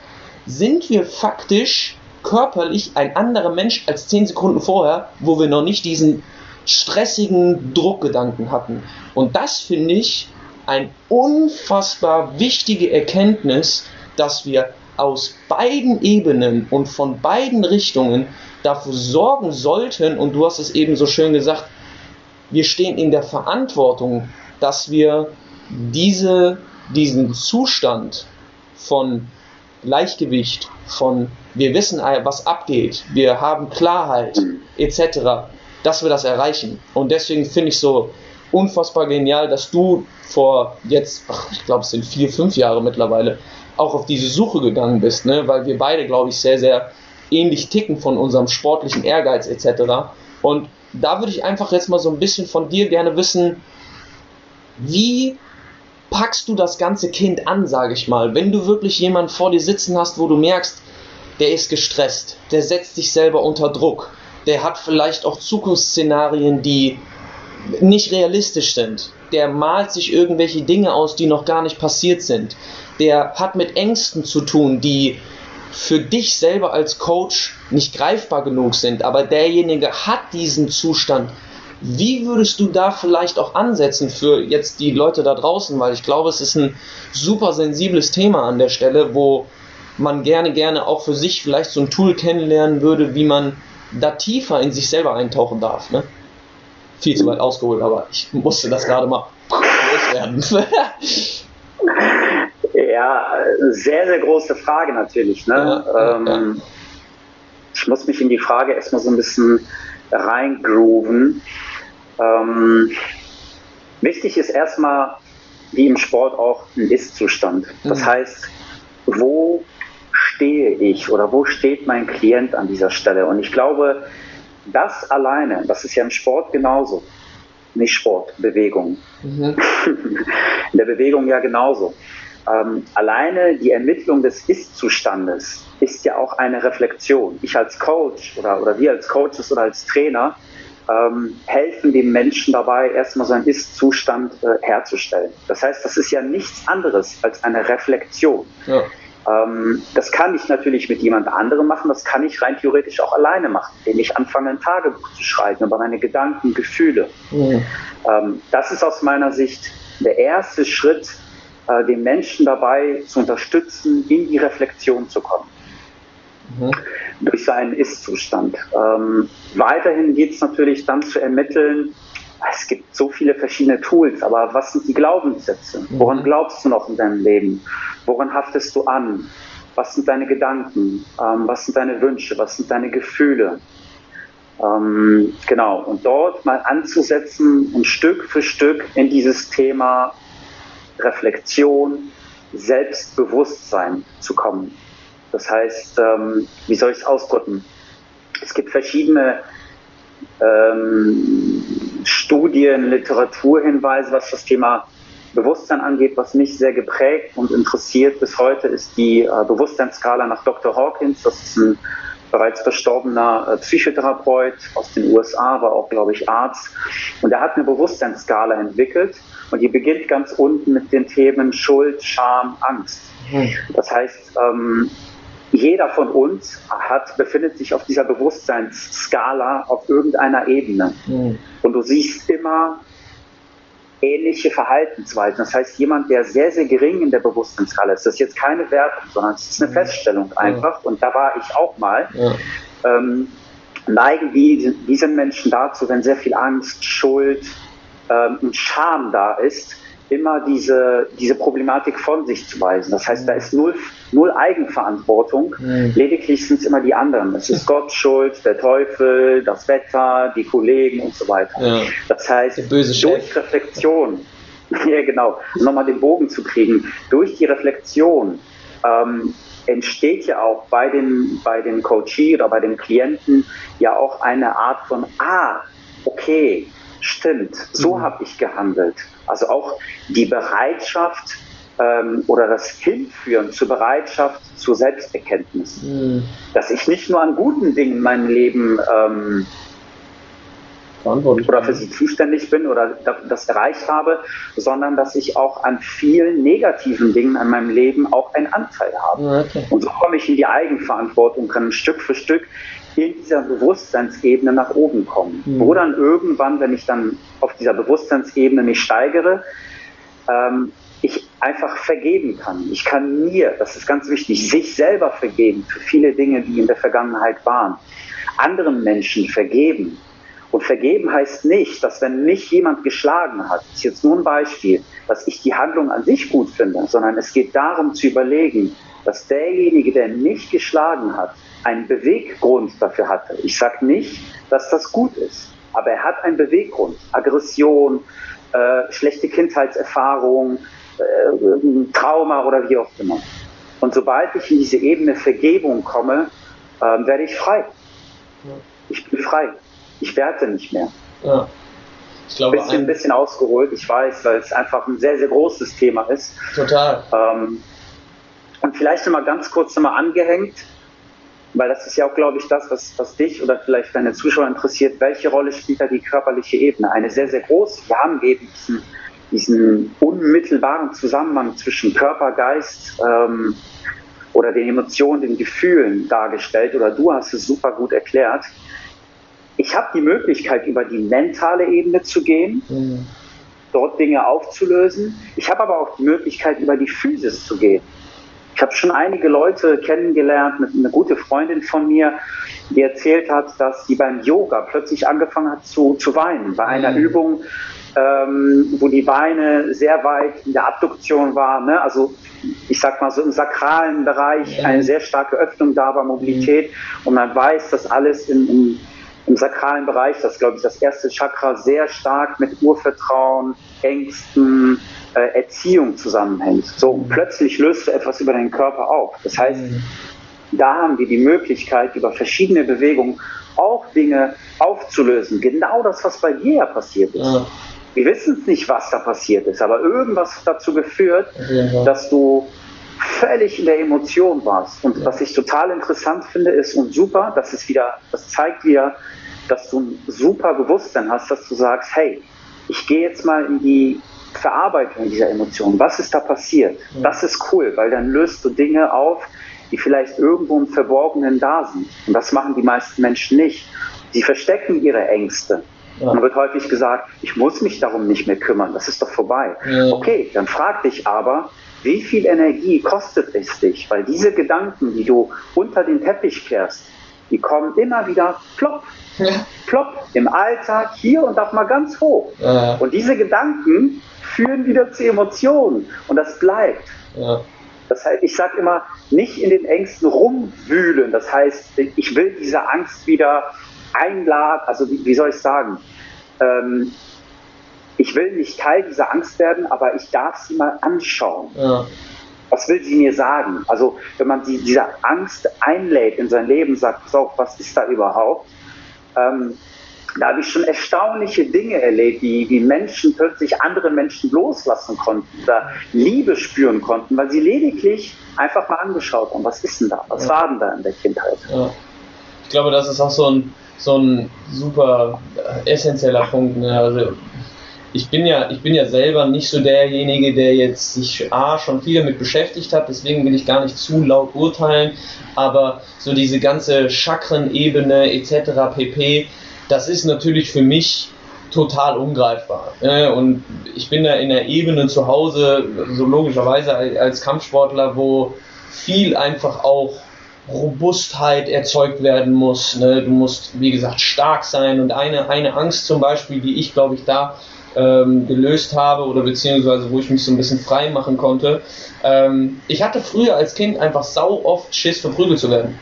sind wir faktisch körperlich ein anderer Mensch als 10 Sekunden vorher, wo wir noch nicht diesen stressigen Druckgedanken hatten. Und das finde ich eine unfassbar wichtige Erkenntnis, dass wir aus beiden Ebenen und von beiden Richtungen dafür sorgen sollten, und du hast es eben so schön gesagt, wir stehen in der Verantwortung, dass wir diese, diesen Zustand von Gleichgewicht, von wir wissen, was abgeht, wir haben Klarheit etc., dass wir das erreichen. Und deswegen finde ich so unfassbar genial, dass du vor jetzt, ach, ich glaube, es sind vier, fünf Jahre mittlerweile, auch auf diese Suche gegangen bist, ne? weil wir beide, glaube ich, sehr, sehr ähnlich ticken von unserem sportlichen Ehrgeiz etc. Und da würde ich einfach jetzt mal so ein bisschen von dir gerne wissen, wie packst du das ganze Kind an, sage ich mal, wenn du wirklich jemanden vor dir sitzen hast, wo du merkst, der ist gestresst, der setzt sich selber unter Druck, der hat vielleicht auch Zukunftsszenarien, die nicht realistisch sind, der malt sich irgendwelche Dinge aus, die noch gar nicht passiert sind, der hat mit Ängsten zu tun, die für dich selber als Coach nicht greifbar genug sind, aber derjenige hat diesen Zustand. Wie würdest du da vielleicht auch ansetzen für jetzt die Leute da draußen? Weil ich glaube, es ist ein super sensibles Thema an der Stelle, wo man gerne, gerne auch für sich vielleicht so ein Tool kennenlernen würde, wie man da tiefer in sich selber eintauchen darf. Ne? Viel zu weit ausgeholt, aber ich musste das gerade mal loswerden. <laughs> Ja, sehr, sehr große Frage natürlich. Ne? Ja, ähm, ja. Ich muss mich in die Frage erstmal so ein bisschen reingrooven. Ähm, wichtig ist erstmal, wie im Sport auch, ein Ist-Zustand. Das mhm. heißt, wo stehe ich oder wo steht mein Klient an dieser Stelle? Und ich glaube, das alleine, das ist ja im Sport genauso. Nicht Sport, Bewegung. Mhm. <laughs> In der Bewegung ja genauso. Ähm, alleine die Ermittlung des Ist-Zustandes ist ja auch eine Reflexion. Ich als Coach oder, oder wir als Coaches oder als Trainer ähm, helfen dem Menschen dabei, erstmal seinen Ist-Zustand äh, herzustellen. Das heißt, das ist ja nichts anderes als eine Reflexion. Ja. Ähm, das kann ich natürlich mit jemand anderem machen, das kann ich rein theoretisch auch alleine machen, indem ich anfange, ein Tagebuch zu schreiben über meine Gedanken, Gefühle. Mhm. Ähm, das ist aus meiner Sicht der erste Schritt, äh, den Menschen dabei zu unterstützen, in die Reflexion zu kommen mhm. durch seinen Ist-Zustand. Ähm, weiterhin geht es natürlich dann zu ermitteln, es gibt so viele verschiedene Tools, aber was sind die Glaubenssätze? Mhm. Woran glaubst du noch in deinem Leben? Woran haftest du an? Was sind deine Gedanken? Ähm, was sind deine Wünsche? Was sind deine Gefühle? Ähm, genau, und dort mal anzusetzen und Stück für Stück in dieses Thema Reflexion, Selbstbewusstsein zu kommen. Das heißt, ähm, wie soll ich es ausdrücken? Es gibt verschiedene ähm, Studien, Literaturhinweise, was das Thema Bewusstsein angeht, was mich sehr geprägt und interessiert bis heute, ist die äh, Bewusstseinsskala nach Dr. Hawkins. Das ist ein bereits verstorbener äh, Psychotherapeut aus den USA, war auch, glaube ich, Arzt. Und er hat eine Bewusstseinsskala entwickelt und die beginnt ganz unten mit den Themen Schuld, Scham, Angst. Mhm. Das heißt, ähm, jeder von uns hat, befindet sich auf dieser Bewusstseinsskala auf irgendeiner Ebene. Mhm. Und du siehst immer ähnliche Verhaltensweisen. Das heißt, jemand, der sehr, sehr gering in der Bewusstseinsskala ist, das ist jetzt keine Wertung, sondern es ist eine mhm. Feststellung einfach, und da war ich auch mal, ja. ähm, neigen die, diese Menschen dazu, wenn sehr viel Angst, Schuld ähm, und Scham da ist, immer diese, diese Problematik von sich zu weisen. Das heißt, da ist null, null Eigenverantwortung, mhm. lediglich sind es immer die anderen. Es ist Gott schuld, der Teufel, das Wetter, die Kollegen und so weiter. Ja. Das heißt, durch Reflexion, <laughs> ja genau, nochmal den Bogen zu kriegen, durch die Reflexion ähm, entsteht ja auch bei den, bei den Coachee oder bei den Klienten ja auch eine Art von, ah, okay, stimmt, so mhm. habe ich gehandelt. Also auch die Bereitschaft ähm, oder das Hinführen zur Bereitschaft zur Selbsterkenntnis. Mhm. Dass ich nicht nur an guten Dingen in meinem Leben ähm, oder für sie zuständig bin oder das erreicht habe, sondern dass ich auch an vielen negativen Dingen an meinem Leben auch einen Anteil habe. Okay. Und so komme ich in die Eigenverantwortung, kann Stück für Stück in dieser Bewusstseinsebene nach oben kommen. Mhm. Wo dann irgendwann, wenn ich dann auf dieser Bewusstseinsebene mich steigere, ähm, ich einfach vergeben kann. Ich kann mir, das ist ganz wichtig, sich selber vergeben für viele Dinge, die in der Vergangenheit waren. Anderen Menschen vergeben. Und vergeben heißt nicht, dass wenn mich jemand geschlagen hat, ist jetzt nur ein Beispiel, dass ich die Handlung an sich gut finde, sondern es geht darum zu überlegen, dass derjenige, der mich geschlagen hat, einen Beweggrund dafür hatte. Ich sage nicht, dass das gut ist, aber er hat einen Beweggrund. Aggression, äh, schlechte Kindheitserfahrung, äh, Trauma oder wie auch immer. Und sobald ich in diese Ebene Vergebung komme, äh, werde ich frei. Ich bin frei. Ich werte nicht mehr. Ja. Ich glaube, bisschen, ein bisschen ausgeholt, ich weiß, weil es einfach ein sehr, sehr großes Thema ist. Total. Ähm, und vielleicht nochmal ganz kurz nochmal angehängt, weil das ist ja auch, glaube ich, das, was, was dich oder vielleicht deine Zuschauer interessiert. Welche Rolle spielt da die körperliche Ebene? Eine sehr, sehr große. Wir haben eben diesen, diesen unmittelbaren Zusammenhang zwischen Körper, Geist ähm, oder den Emotionen, den Gefühlen dargestellt oder du hast es super gut erklärt. Ich habe die Möglichkeit, über die mentale Ebene zu gehen, mhm. dort Dinge aufzulösen. Ich habe aber auch die Möglichkeit, über die Physis zu gehen. Ich habe schon einige Leute kennengelernt, eine gute Freundin von mir, die erzählt hat, dass sie beim Yoga plötzlich angefangen hat zu, zu weinen. Bei einer mhm. Übung, ähm, wo die Beine sehr weit in der Abduktion waren, ne? also ich sag mal so im sakralen Bereich eine sehr starke Öffnung da war, Mobilität. Mhm. Und man weiß, dass alles im, im, im sakralen Bereich, das glaube ich das erste Chakra, sehr stark mit Urvertrauen, Ängsten, äh, Erziehung zusammenhängt. So, plötzlich löst du etwas über deinen Körper auf. Das heißt, mhm. da haben wir die Möglichkeit, über verschiedene Bewegungen auch Dinge aufzulösen. Genau das, was bei dir ja passiert ist. Ja. Wir wissen es nicht, was da passiert ist, aber irgendwas hat dazu geführt, ja. dass du völlig in der Emotion warst. Und ja. was ich total interessant finde, ist und super, das ist wieder, das zeigt wieder, dass du ein super Bewusstsein hast, dass du sagst, hey, ich gehe jetzt mal in die Verarbeitung dieser Emotionen. Was ist da passiert? Das ist cool, weil dann löst du Dinge auf, die vielleicht irgendwo im Verborgenen da sind. Und das machen die meisten Menschen nicht. Sie verstecken ihre Ängste. Ja. Und wird häufig gesagt, ich muss mich darum nicht mehr kümmern, das ist doch vorbei. Ja. Okay, dann frag dich aber, wie viel Energie kostet es dich? Weil diese Gedanken, die du unter den Teppich kehrst, die kommen immer wieder plopp, ja. plopp im Alltag hier und auch mal ganz hoch. Ja. Und diese Gedanken führen wieder zu Emotionen und das bleibt. Ja. Das heißt, ich sage immer, nicht in den Ängsten rumwühlen. Das heißt, ich will diese Angst wieder einladen, also wie, wie soll ich sagen? Ähm, ich will nicht Teil dieser Angst werden, aber ich darf sie mal anschauen. Ja. Was will sie mir sagen? Also, wenn man sie, diese Angst einlädt in sein Leben, sagt, so, was ist da überhaupt? Ähm, da habe ich schon erstaunliche Dinge erlebt, wie, wie Menschen plötzlich andere Menschen loslassen konnten oder Liebe spüren konnten, weil sie lediglich einfach mal angeschaut haben, was ist denn da? Was ja. war denn da in der Kindheit? Ja. Ich glaube, das ist auch so ein, so ein super essentieller Punkt. Ne? Also ich bin ja, ich bin ja selber nicht so derjenige, der jetzt sich A, schon viel damit beschäftigt hat, deswegen will ich gar nicht zu laut urteilen, aber so diese ganze Chakrenebene etc. pp, das ist natürlich für mich total ungreifbar. Ne? Und ich bin da in der Ebene zu Hause, so logischerweise als Kampfsportler, wo viel einfach auch Robustheit erzeugt werden muss. Ne? Du musst, wie gesagt, stark sein. Und eine, eine Angst zum Beispiel, die ich, glaube ich, da ähm, gelöst habe oder beziehungsweise wo ich mich so ein bisschen frei machen konnte. Ähm, ich hatte früher als Kind einfach sau oft Schiss, verprügelt zu werden.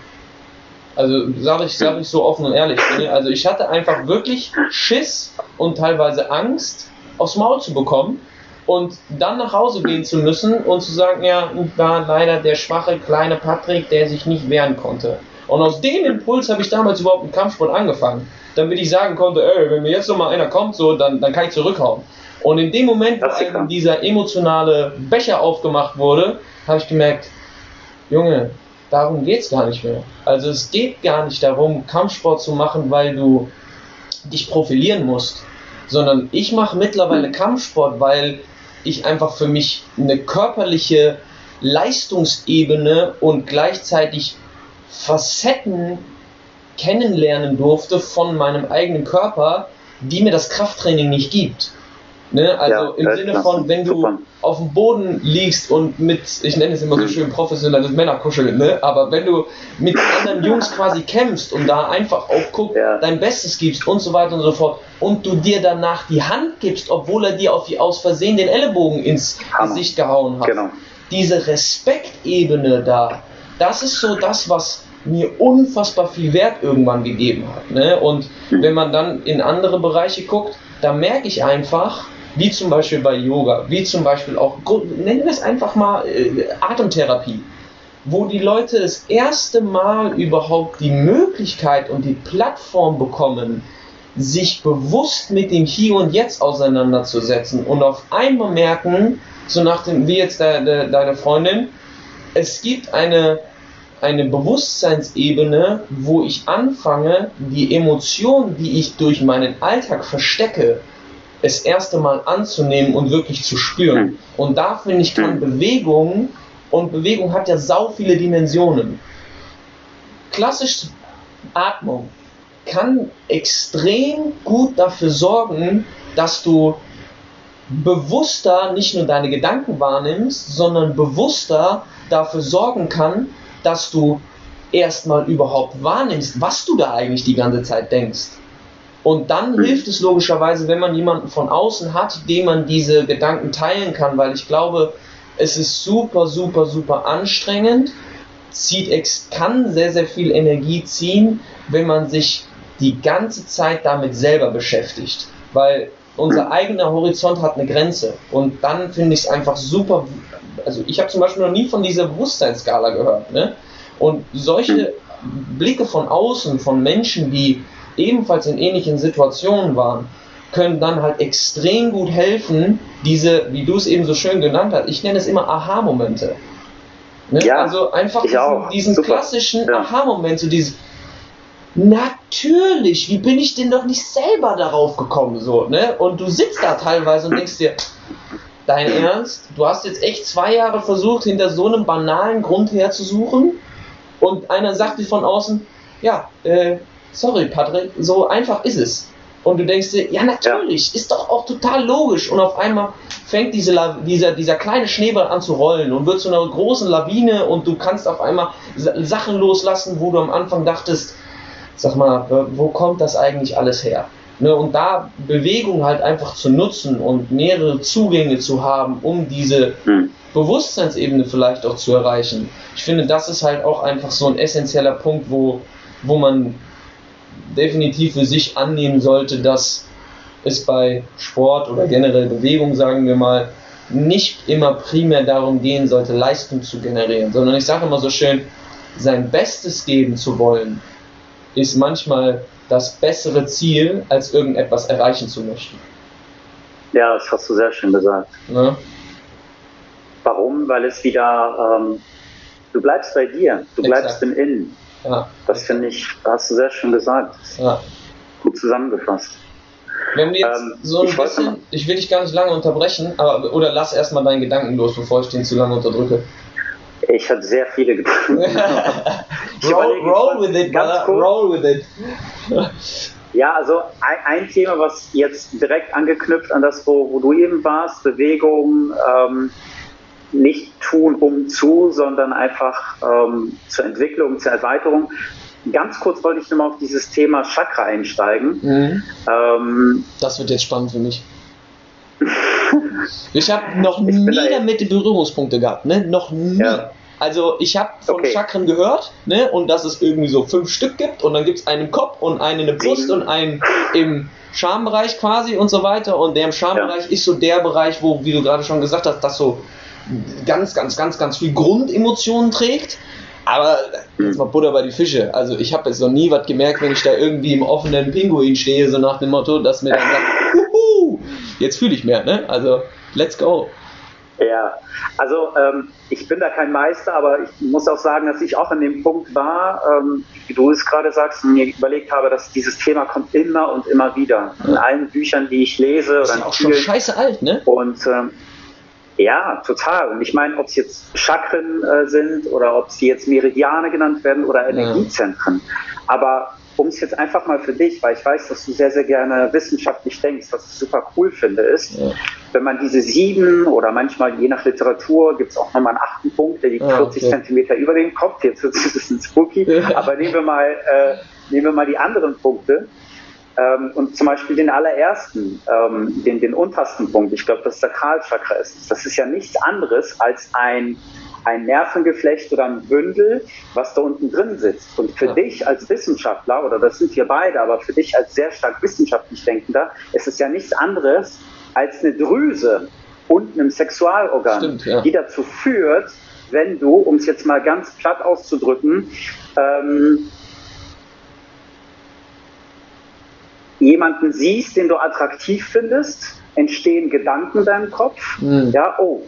Also sage ich, sag ich so offen und ehrlich. Ne? Also ich hatte einfach wirklich Schiss und teilweise Angst, aufs Maul zu bekommen und dann nach Hause gehen zu müssen und zu sagen, ja, war leider der schwache kleine Patrick, der sich nicht wehren konnte. Und aus dem Impuls habe ich damals überhaupt einen Kampfsport angefangen damit ich sagen konnte, ey, wenn mir jetzt noch mal einer kommt, so, dann, dann kann ich zurückhauen. Und in dem Moment, wo dieser emotionale Becher aufgemacht wurde, habe ich gemerkt, Junge, darum geht es gar nicht mehr. Also es geht gar nicht darum, Kampfsport zu machen, weil du dich profilieren musst, sondern ich mache mittlerweile Kampfsport, weil ich einfach für mich eine körperliche Leistungsebene und gleichzeitig Facetten kennenlernen durfte von meinem eigenen Körper, die mir das Krafttraining nicht gibt. Ne? Also ja, im Sinne von, wenn du Super. auf dem Boden liegst und mit, ich nenne es immer so mhm. schön professionelles Männerkuscheln, ne? aber wenn du mit <laughs> anderen Jungs quasi kämpfst und da einfach auch guckst, ja. dein Bestes gibst und so weiter und so fort und du dir danach die Hand gibst, obwohl er dir auf, aus Versehen den Ellenbogen ins Hammer. Gesicht gehauen hat. Genau. Diese Respektebene da, das ist so das, was mir unfassbar viel Wert irgendwann gegeben hat. Ne? Und wenn man dann in andere Bereiche guckt, da merke ich einfach, wie zum Beispiel bei Yoga, wie zum Beispiel auch, nennen wir es einfach mal äh, Atemtherapie, wo die Leute das erste Mal überhaupt die Möglichkeit und die Plattform bekommen, sich bewusst mit dem Hier und Jetzt auseinanderzusetzen und auf einmal merken, so nach dem, wie jetzt de, de, deine Freundin, es gibt eine eine Bewusstseinsebene, wo ich anfange, die Emotionen, die ich durch meinen Alltag verstecke, es erste Mal anzunehmen und wirklich zu spüren. Hm. Und da finde ich, kann hm. Bewegung, und Bewegung hat ja sau viele Dimensionen. Klassische Atmung kann extrem gut dafür sorgen, dass du bewusster nicht nur deine Gedanken wahrnimmst, sondern bewusster dafür sorgen kann, dass du erstmal überhaupt wahrnimmst, was du da eigentlich die ganze Zeit denkst. Und dann mhm. hilft es logischerweise, wenn man jemanden von außen hat, dem man diese Gedanken teilen kann, weil ich glaube, es ist super, super, super anstrengend, zieht, kann sehr, sehr viel Energie ziehen, wenn man sich die ganze Zeit damit selber beschäftigt. Weil unser eigener Horizont hat eine Grenze. Und dann finde ich es einfach super also ich habe zum Beispiel noch nie von dieser Bewusstseinsskala gehört. Ne? Und solche Blicke von außen, von Menschen, die ebenfalls in ähnlichen Situationen waren, können dann halt extrem gut helfen, diese, wie du es eben so schön genannt hast, ich nenne es immer Aha-Momente. Ne? Ja, also einfach diesen, diesen klassischen ja. Aha-Moment, so dieses Natürlich, wie bin ich denn doch nicht selber darauf gekommen, so, ne? Und du sitzt da teilweise und denkst dir, dein Ernst, du hast jetzt echt zwei Jahre versucht, hinter so einem banalen Grund herzusuchen und einer sagt dir von außen, ja, äh, sorry Patrick, so einfach ist es. Und du denkst dir, ja natürlich, ist doch auch total logisch. Und auf einmal fängt diese, dieser, dieser kleine Schneeball an zu rollen und wird zu einer großen Lawine und du kannst auf einmal Sachen loslassen, wo du am Anfang dachtest, sag mal, wo kommt das eigentlich alles her? Ne, und da Bewegung halt einfach zu nutzen und mehrere Zugänge zu haben, um diese hm. Bewusstseinsebene vielleicht auch zu erreichen. Ich finde, das ist halt auch einfach so ein essentieller Punkt, wo, wo man definitiv für sich annehmen sollte, dass es bei Sport oder generell Bewegung, sagen wir mal, nicht immer primär darum gehen sollte, Leistung zu generieren, sondern ich sage immer so schön, sein Bestes geben zu wollen, ist manchmal das bessere Ziel, als irgendetwas erreichen zu möchten. Ja, das hast du sehr schön gesagt. Ne? Warum? Weil es wieder, ähm, du bleibst bei dir, du Exakt. bleibst im Innen. Ja. Das finde ich, hast du sehr schön gesagt. Ja. Gut zusammengefasst. Wenn wir jetzt ähm, so ein ich bisschen, ich will dich gar nicht lange unterbrechen, aber oder lass erstmal deinen Gedanken los, bevor ich den zu lange unterdrücke. Ich hatte sehr viele Gedanken. <laughs> <laughs> roll, roll with it, ganz kurz. roll with it. <laughs> ja, also ein, ein, Thema, was jetzt direkt angeknüpft an das, wo, wo du eben warst, Bewegung, ähm, nicht tun um zu, sondern einfach ähm, zur Entwicklung, zur Erweiterung. Ganz kurz wollte ich nochmal auf dieses Thema Chakra einsteigen. Mhm. Ähm, das wird jetzt spannend für mich. <laughs> ich habe noch ich nie damit Berührungspunkte gehabt, ne? Noch nie. Ja. Also ich habe von okay. Chakren gehört, ne? Und dass es irgendwie so fünf Stück gibt und dann gibt es einen im Kopf und einen in der Brust und einen im Schambereich quasi und so weiter. Und der im Schambereich ja. ist so der Bereich, wo, wie du gerade schon gesagt hast, das so ganz, ganz, ganz, ganz viel Grundemotionen trägt. Aber jetzt mal Butter bei die Fische. Also ich habe jetzt noch nie was gemerkt, wenn ich da irgendwie im offenen Pinguin stehe, so nach dem Motto, dass mir dann sagt, <laughs> Huhu, jetzt fühle ich mehr, ne? Also let's go. Ja, also ähm, ich bin da kein Meister, aber ich muss auch sagen, dass ich auch an dem Punkt war, ähm, wie du es gerade sagst, und mir überlegt habe, dass dieses Thema kommt immer und immer wieder. In allen Büchern, die ich lese. Das ist auch schon scheiße alt, ne? Und ähm, ja, total. Und ich meine, ob es jetzt Chakren äh, sind oder ob sie jetzt Meridiane genannt werden oder Energiezentren. Ja. Aber um es jetzt einfach mal für dich, weil ich weiß, dass du sehr, sehr gerne wissenschaftlich denkst, was ich super cool finde, ist, ja. Wenn man diese sieben oder manchmal je nach Literatur gibt es auch nochmal einen achten Punkt, der liegt ja, 40 okay. Zentimeter über dem Kopf, jetzt wird es <laughs> ein bisschen spooky, aber nehmen wir mal, äh, nehmen wir mal die anderen Punkte. Ähm, und zum Beispiel den allerersten, ähm, den, den untersten Punkt, ich glaube, das Sakralchakra ist. Das ist ja nichts anderes als ein, ein Nervengeflecht oder ein Bündel, was da unten drin sitzt. Und für ja. dich als Wissenschaftler, oder das sind wir beide, aber für dich als sehr stark wissenschaftlich Denkender, ist es ja nichts anderes als eine Drüse unten im Sexualorgan, Stimmt, ja. die dazu führt, wenn du, um es jetzt mal ganz platt auszudrücken, ähm, jemanden siehst, den du attraktiv findest, entstehen Gedanken in deinem Kopf. Mhm. Ja, oh,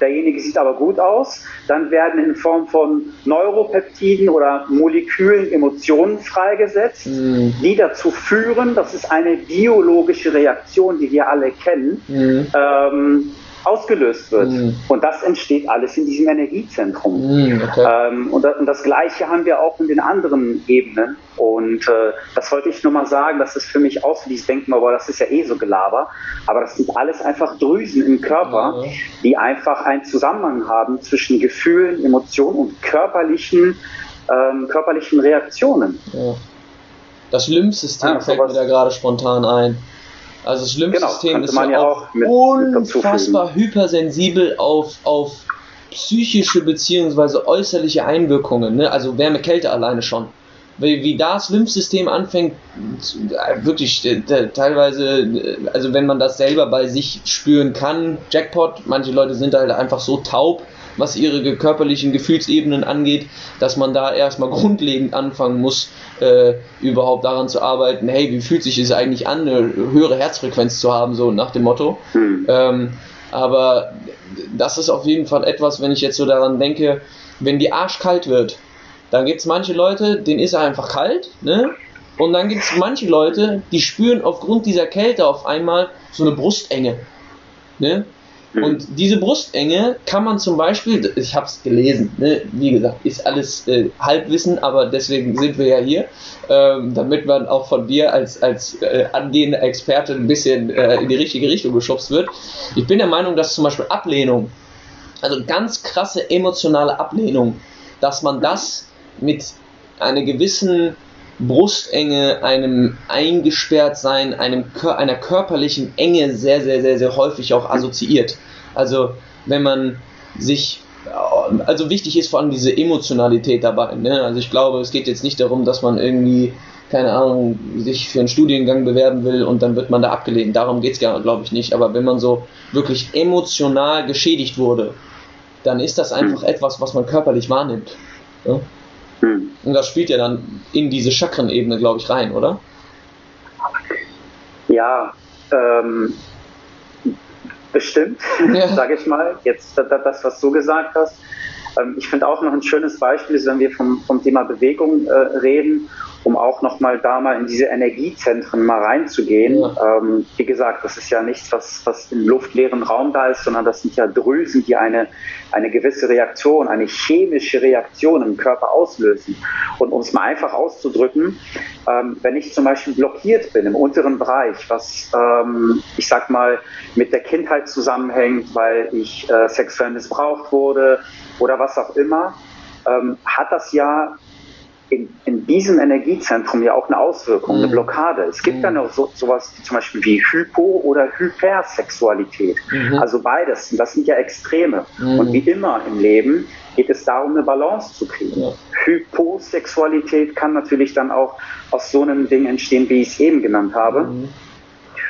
derjenige sieht aber gut aus. Dann werden in Form von Neuropeptiden oder Molekülen Emotionen freigesetzt, mhm. die dazu führen, das ist eine biologische Reaktion, die wir alle kennen, mhm. ähm, ausgelöst wird. Mhm. Und das entsteht alles in diesem Energiezentrum. Mhm, okay. ähm, und, das, und, das, Gleiche haben wir auch in den anderen Ebenen. Und äh, das wollte ich nur mal sagen, dass es für mich auch so dieses Denken, aber das ist ja eh so Gelaber. Aber das sind alles einfach Drüsen im Körper, mhm. die einfach einen Zusammenhang haben zwischen Gefühlen, Emotionen und körperlichen, ähm, körperlichen Reaktionen. Ja. Das Lymphsystem ja, fällt mir da gerade spontan ein. Also das Lymphsystem genau, ist ja, ja auch, mit, unfassbar mit hypersensibel auf, auf psychische bzw. äußerliche Einwirkungen, ne? also Wärme, Kälte alleine schon. Wie, wie das Lymphsystem anfängt, wirklich teilweise, also wenn man das selber bei sich spüren kann, Jackpot, manche Leute sind halt einfach so taub, was ihre körperlichen Gefühlsebenen angeht, dass man da erstmal <laughs> grundlegend anfangen muss, äh, überhaupt daran zu arbeiten, hey, wie fühlt sich es eigentlich an, eine höhere Herzfrequenz zu haben, so nach dem Motto. Mhm. Ähm, aber das ist auf jeden Fall etwas, wenn ich jetzt so daran denke, wenn die Arsch kalt wird, dann gibt es manche Leute, denen ist er einfach kalt, ne? Und dann gibt es manche Leute, die spüren aufgrund dieser Kälte auf einmal so eine Brustenge. Ne? Mhm. Und diese Brustenge kann man zum Beispiel, ich habe es gelesen, ne? wie gesagt, ist alles äh, Halbwissen, aber deswegen sind wir ja hier, ähm, damit man auch von dir als, als äh, angehender Experte ein bisschen äh, in die richtige Richtung geschubst wird. Ich bin der Meinung, dass zum Beispiel Ablehnung, also ganz krasse emotionale Ablehnung, dass man das mit einer gewissen Brustenge, einem Eingesperrtsein, einem, einer körperlichen Enge sehr, sehr, sehr, sehr häufig auch assoziiert. Also wenn man sich also wichtig ist vor allem diese Emotionalität dabei. Ne? Also ich glaube, es geht jetzt nicht darum, dass man irgendwie, keine Ahnung, sich für einen Studiengang bewerben will und dann wird man da abgelehnt. Darum geht es, glaube ich, nicht. Aber wenn man so wirklich emotional geschädigt wurde, dann ist das einfach hm. etwas, was man körperlich wahrnimmt. Ja? Hm. Und das spielt ja dann in diese Chakrenebene, glaube ich, rein, oder? Ja, ähm, bestimmt, ja. <laughs> sage ich mal. Jetzt das, was du gesagt hast. Ähm, ich finde auch noch ein schönes Beispiel ist, wenn wir vom, vom Thema Bewegung äh, reden um auch nochmal da mal in diese Energiezentren mal reinzugehen. Ja. Ähm, wie gesagt, das ist ja nichts, was, was im luftleeren Raum da ist, sondern das sind ja Drüsen, die eine, eine gewisse Reaktion, eine chemische Reaktion im Körper auslösen. Und um es mal einfach auszudrücken, ähm, wenn ich zum Beispiel blockiert bin im unteren Bereich, was ähm, ich sag mal mit der Kindheit zusammenhängt, weil ich äh, sexuell missbraucht wurde oder was auch immer, ähm, hat das ja in, in diesem Energiezentrum ja auch eine Auswirkung, mhm. eine Blockade. Es gibt mhm. dann auch so, sowas wie zum Beispiel wie Hypo- oder Hypersexualität. Mhm. Also beides. Und das sind ja Extreme. Mhm. Und wie immer im Leben geht es darum, eine Balance zu kriegen. Ja. Hyposexualität kann natürlich dann auch aus so einem Ding entstehen, wie ich es eben genannt habe.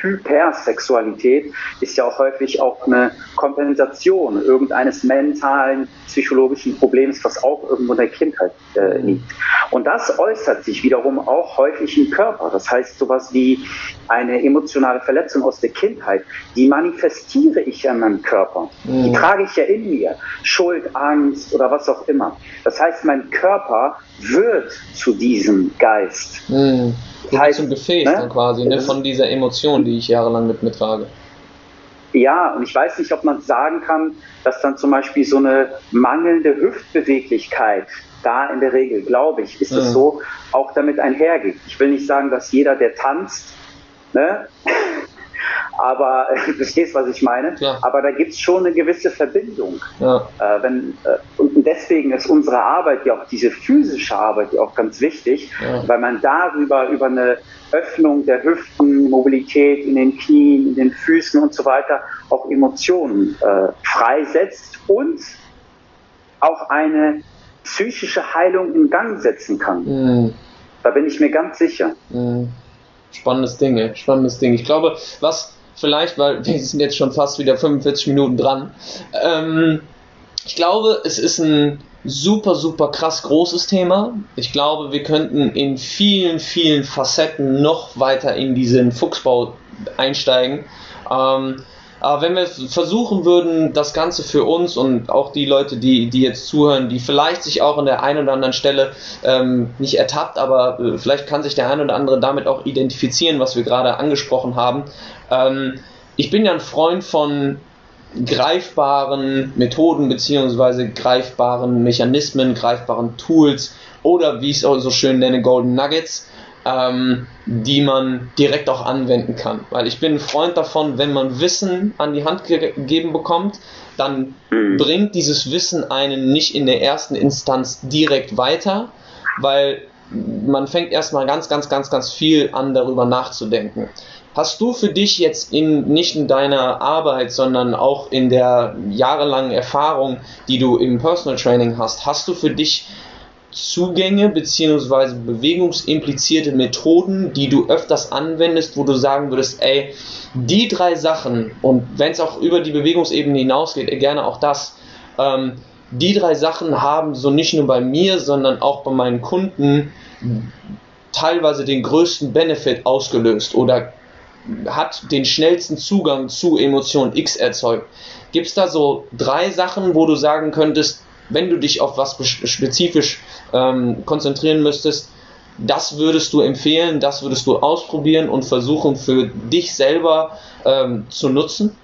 Mhm. Hypersexualität ist ja auch häufig auch eine Kompensation irgendeines mentalen, psychologischen Problems, was auch irgendwo in der Kindheit äh, liegt. Und das äußert sich wiederum auch häufig im Körper. Das heißt, sowas wie eine emotionale Verletzung aus der Kindheit, die manifestiere ich ja in meinem Körper. Mhm. Die trage ich ja in mir. Schuld, Angst oder was auch immer. Das heißt, mein Körper wird zu diesem Geist. Mhm. Das heißt, zum Gefäß ne? dann quasi, ne, von dieser Emotion, die ich jahrelang mit mir trage. Ja, und ich weiß nicht, ob man sagen kann, dass dann zum Beispiel so eine mangelnde Hüftbeweglichkeit da in der Regel, glaube ich, ist es mhm. so, auch damit einhergeht. Ich will nicht sagen, dass jeder, der tanzt, ne, aber <laughs> du verstehst, was ich meine. Ja. Aber da gibt es schon eine gewisse Verbindung. Ja. Äh, wenn, äh, und deswegen ist unsere Arbeit ja auch diese physische Arbeit ja auch ganz wichtig, ja. weil man darüber über eine Öffnung der Hüften, Mobilität in den Knien, in den Füßen und so weiter auch Emotionen äh, freisetzt und auch eine psychische Heilung in Gang setzen kann. Mhm. Da bin ich mir ganz sicher. Mhm. Spannendes Ding, spannendes Ding. Ich glaube, was vielleicht, weil <laughs> wir sind jetzt schon fast wieder 45 Minuten dran. Ähm, ich glaube, es ist ein super, super krass großes Thema. Ich glaube, wir könnten in vielen, vielen Facetten noch weiter in diesen Fuchsbau einsteigen. Ähm, aber wenn wir versuchen würden, das Ganze für uns und auch die Leute, die, die jetzt zuhören, die vielleicht sich auch an der einen oder anderen Stelle ähm, nicht ertappt, aber äh, vielleicht kann sich der eine oder andere damit auch identifizieren, was wir gerade angesprochen haben. Ähm, ich bin ja ein Freund von greifbaren Methoden beziehungsweise greifbaren Mechanismen, greifbaren Tools oder wie ich es auch so schön nenne, Golden Nuggets ähm, die man direkt auch anwenden kann. Weil ich bin ein Freund davon, wenn man Wissen an die Hand gegeben bekommt, dann mhm. bringt dieses Wissen einen nicht in der ersten Instanz direkt weiter, weil man fängt erstmal ganz, ganz, ganz, ganz viel an, darüber nachzudenken. Hast du für dich jetzt in, nicht in deiner Arbeit, sondern auch in der jahrelangen Erfahrung, die du im Personal Training hast, hast du für dich Zugänge bzw. bewegungsimplizierte Methoden, die du öfters anwendest, wo du sagen würdest, ey, die drei Sachen und wenn es auch über die Bewegungsebene hinausgeht, gerne auch das, ähm, die drei Sachen haben so nicht nur bei mir, sondern auch bei meinen Kunden teilweise den größten Benefit ausgelöst oder hat den schnellsten Zugang zu Emotion X erzeugt. Gibt es da so drei Sachen, wo du sagen könntest, wenn du dich auf was spezifisch ähm, konzentrieren müsstest, das würdest du empfehlen, das würdest du ausprobieren und versuchen für dich selber ähm, zu nutzen?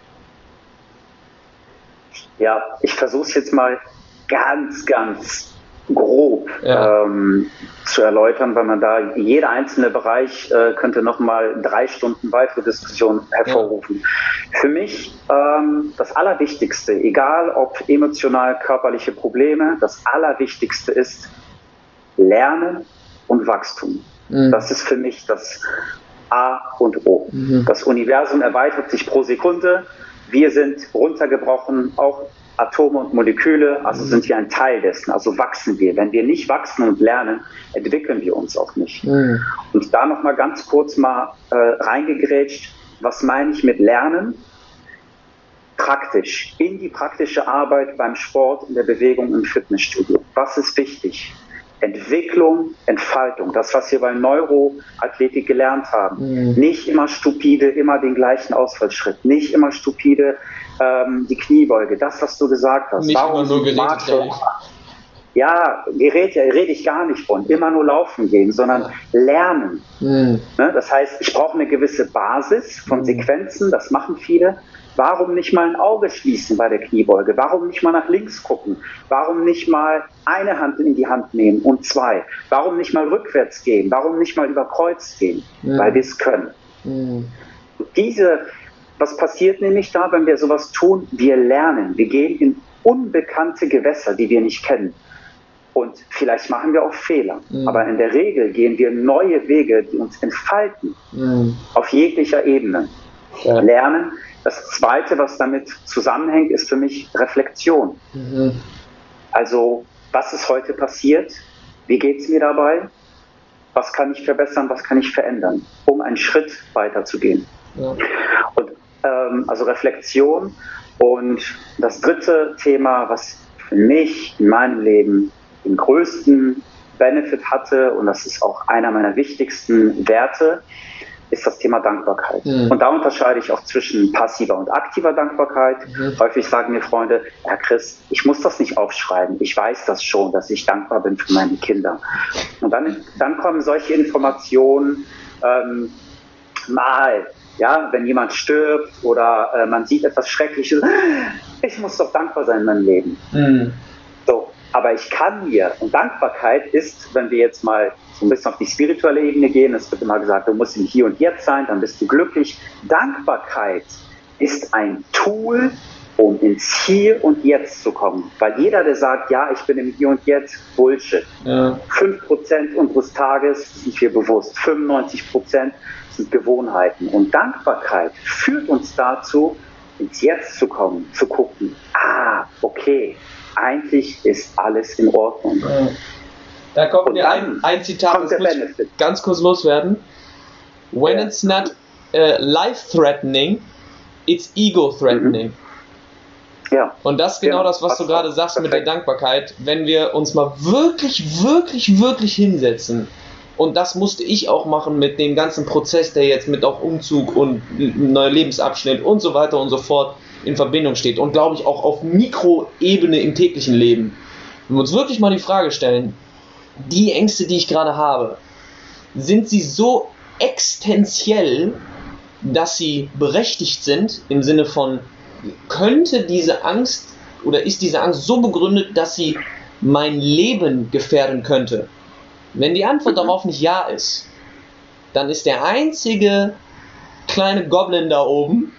Ja, ich versuche es jetzt mal ganz, ganz grob ja. ähm, zu erläutern, weil man da jeder einzelne Bereich äh, könnte nochmal drei Stunden weitere Diskussion hervorrufen. Ja. Für mich ähm, das Allerwichtigste, egal ob emotional körperliche Probleme, das Allerwichtigste ist Lernen und Wachstum. Mhm. Das ist für mich das A und O. Mhm. Das Universum erweitert sich pro Sekunde. Wir sind runtergebrochen, auch Atome und Moleküle, also mhm. sind wir ein Teil dessen, also wachsen wir. Wenn wir nicht wachsen und lernen, entwickeln wir uns auch nicht. Mhm. Und da nochmal ganz kurz mal äh, reingegrätscht, was meine ich mit Lernen? Praktisch, in die praktische Arbeit beim Sport, in der Bewegung im Fitnessstudio. Was ist wichtig? Entwicklung, Entfaltung, das, was wir bei Neuroathletik gelernt haben. Mhm. Nicht immer stupide, immer den gleichen Ausfallschritt, nicht immer stupide ähm, die Kniebeuge, das, was du gesagt hast. Nicht Warum immer nur Geräte <laughs> ja, Gerät rede ich gar nicht von, immer nur laufen gehen, sondern lernen. Mhm. Das heißt, ich brauche eine gewisse Basis von mhm. Sequenzen, das machen viele. Warum nicht mal ein Auge schließen bei der Kniebeuge? Warum nicht mal nach links gucken? Warum nicht mal eine Hand in die Hand nehmen und zwei? Warum nicht mal rückwärts gehen? Warum nicht mal über Kreuz gehen? Mhm. Weil wir es können. Mhm. Diese, was passiert nämlich da, wenn wir sowas tun? Wir lernen. Wir gehen in unbekannte Gewässer, die wir nicht kennen. Und vielleicht machen wir auch Fehler. Mhm. Aber in der Regel gehen wir neue Wege, die uns entfalten. Mhm. Auf jeglicher Ebene. Ja. Lernen das Zweite, was damit zusammenhängt, ist für mich Reflexion. Mhm. Also, was ist heute passiert? Wie geht es mir dabei? Was kann ich verbessern? Was kann ich verändern, um einen Schritt weiterzugehen? Ja. Und ähm, also Reflexion. Und das dritte Thema, was für mich in meinem Leben den größten Benefit hatte, und das ist auch einer meiner wichtigsten Werte, ist das Thema Dankbarkeit. Mhm. Und da unterscheide ich auch zwischen passiver und aktiver Dankbarkeit. Mhm. Häufig sagen mir Freunde, Herr Chris, ich muss das nicht aufschreiben. Ich weiß das schon, dass ich dankbar bin für meine Kinder. Und dann, dann kommen solche Informationen ähm, mal, ja, wenn jemand stirbt oder äh, man sieht etwas Schreckliches, <gasps> ich muss doch dankbar sein in meinem Leben. Mhm. So, aber ich kann mir, und Dankbarkeit ist, wenn wir jetzt mal so ein bisschen auf die spirituelle Ebene gehen. Es wird immer gesagt, du musst im Hier und Jetzt sein, dann bist du glücklich. Dankbarkeit ist ein Tool, um ins Hier und Jetzt zu kommen. Weil jeder, der sagt, ja, ich bin im Hier und Jetzt, Bullshit. Ja. 5% unseres Tages sind wir bewusst, 95% sind Gewohnheiten. Und Dankbarkeit führt uns dazu, ins Jetzt zu kommen, zu gucken, ah, okay, eigentlich ist alles in Ordnung. Ja. Da kommt mir ein, ein Zitat, das muss ich ganz kurz loswerden. When yeah. it's not uh, life-threatening, it's ego-threatening. Mhm. Ja. Und das ist genau ja, das, was du gerade sagst perfekt. mit der Dankbarkeit. Wenn wir uns mal wirklich, wirklich, wirklich hinsetzen, und das musste ich auch machen mit dem ganzen Prozess, der jetzt mit auch Umzug und neuer Lebensabschnitt und so weiter und so fort in Verbindung steht. Und glaube ich auch auf Mikroebene im täglichen Leben. Wenn wir uns wirklich mal die Frage stellen, die Ängste, die ich gerade habe, sind sie so existenziell, dass sie berechtigt sind im Sinne von, könnte diese Angst oder ist diese Angst so begründet, dass sie mein Leben gefährden könnte? Wenn die Antwort darauf nicht ja ist, dann ist der einzige kleine Goblin da oben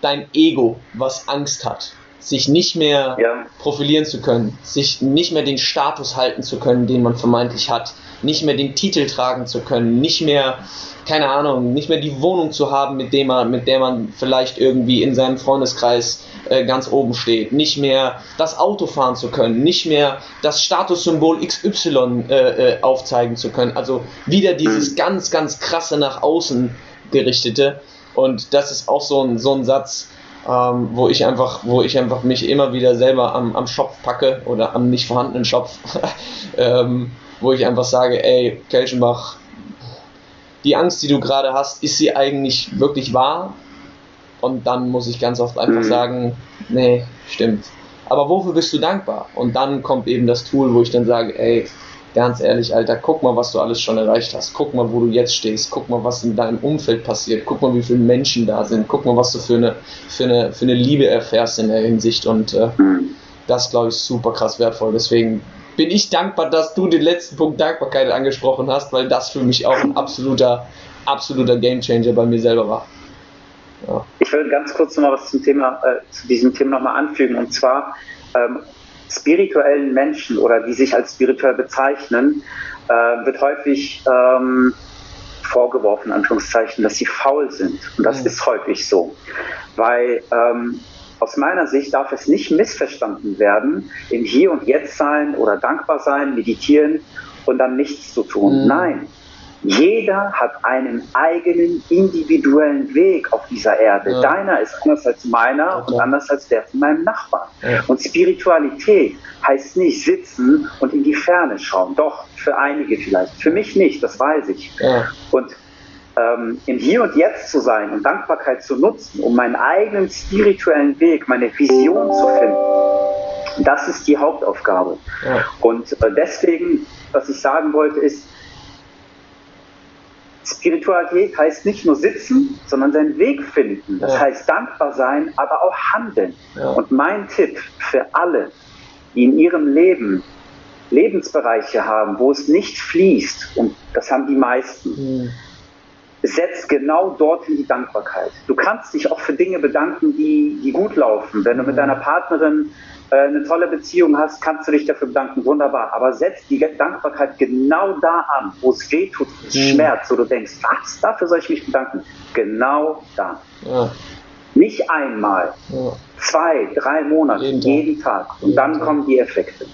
dein Ego, was Angst hat sich nicht mehr ja. profilieren zu können, sich nicht mehr den Status halten zu können, den man vermeintlich hat, nicht mehr den Titel tragen zu können, nicht mehr, keine Ahnung, nicht mehr die Wohnung zu haben, mit, dem man, mit der man vielleicht irgendwie in seinem Freundeskreis äh, ganz oben steht, nicht mehr das Auto fahren zu können, nicht mehr das Statussymbol XY äh, äh, aufzeigen zu können. Also wieder dieses mhm. ganz, ganz krasse nach außen gerichtete. Und das ist auch so ein, so ein Satz, ähm, wo ich einfach, wo ich einfach mich immer wieder selber am, am Schopf packe oder am nicht vorhandenen Schopf, <laughs> ähm, wo ich einfach sage, ey, Kelchenbach, die Angst, die du gerade hast, ist sie eigentlich wirklich wahr? Und dann muss ich ganz oft einfach mhm. sagen, nee, stimmt. Aber wofür bist du dankbar? Und dann kommt eben das Tool, wo ich dann sage, ey, ganz ehrlich, Alter, guck mal, was du alles schon erreicht hast. Guck mal, wo du jetzt stehst. Guck mal, was in deinem Umfeld passiert. Guck mal, wie viele Menschen da sind. Guck mal, was du für eine, für eine, für eine Liebe erfährst in der Hinsicht. Und äh, das, glaube ich, super krass wertvoll. Deswegen bin ich dankbar, dass du den letzten Punkt Dankbarkeit angesprochen hast, weil das für mich auch ein absoluter, absoluter Gamechanger bei mir selber war. Ja. Ich will ganz kurz noch mal was zum Thema, äh, zu diesem Thema nochmal anfügen. Und zwar, ähm, spirituellen Menschen oder die sich als spirituell bezeichnen, äh, wird häufig ähm, vorgeworfen, Anführungszeichen, dass sie faul sind. Und das mhm. ist häufig so. Weil ähm, aus meiner Sicht darf es nicht missverstanden werden, im Hier und Jetzt sein oder dankbar sein, meditieren und dann nichts zu tun. Mhm. Nein, jeder hat einen eigenen individuellen Weg auf dieser Erde. Ja. Deiner ist anders als meiner okay. und anders als der von meinem Nachbarn. Ja. Und Spiritualität heißt nicht sitzen und in die Ferne schauen. Doch, für einige vielleicht. Für mich nicht, das weiß ich. Ja. Und ähm, im Hier und Jetzt zu sein und Dankbarkeit zu nutzen, um meinen eigenen spirituellen Weg, meine Vision zu finden, das ist die Hauptaufgabe. Und äh, deswegen, was ich sagen wollte, ist, Spiritualität heißt nicht nur sitzen, sondern seinen Weg finden. Das ja. heißt dankbar sein, aber auch handeln. Ja. Und mein Tipp für alle, die in ihrem Leben Lebensbereiche haben, wo es nicht fließt, und das haben die meisten, mhm. Setzt genau dorthin die Dankbarkeit. Du kannst dich auch für Dinge bedanken, die, die gut laufen. Wenn du mit deiner Partnerin äh, eine tolle Beziehung hast, kannst du dich dafür bedanken. Wunderbar. Aber setz die Dankbarkeit genau da an, wo es weh tut, wo es mhm. schmerzt, wo du denkst, was, dafür soll ich mich bedanken. Genau da. Ja. Nicht einmal, ja. zwei, drei Monate, jeden Tag. Jeden Tag. Und jeden dann Tag. kommen die Effekte.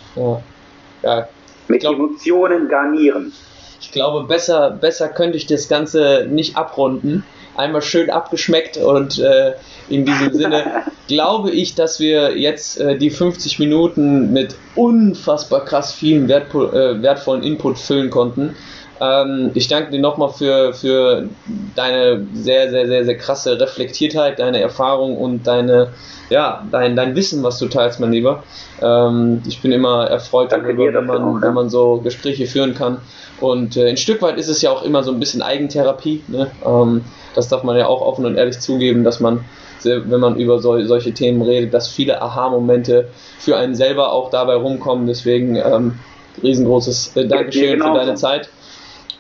Ja. Mit glaub, Emotionen garnieren. Ich glaube, besser, besser könnte ich das Ganze nicht abrunden. Einmal schön abgeschmeckt und äh, in diesem Sinne <laughs> glaube ich, dass wir jetzt äh, die 50 Minuten mit unfassbar krass vielen äh, wertvollen Input füllen konnten. Ähm, ich danke dir nochmal für, für deine sehr, sehr, sehr, sehr krasse Reflektiertheit, deine Erfahrung und deine, ja, dein, dein Wissen, was du teilst, mein Lieber. Ähm, ich bin immer erfreut darüber, wenn man, auch, wenn man so Gespräche führen kann. Und äh, ein Stück weit ist es ja auch immer so ein bisschen Eigentherapie. Ne? Ähm, das darf man ja auch offen und ehrlich zugeben, dass man wenn man über so, solche Themen redet, dass viele Aha-Momente für einen selber auch dabei rumkommen. Deswegen ähm, riesengroßes äh, Dankeschön genau. für deine Zeit.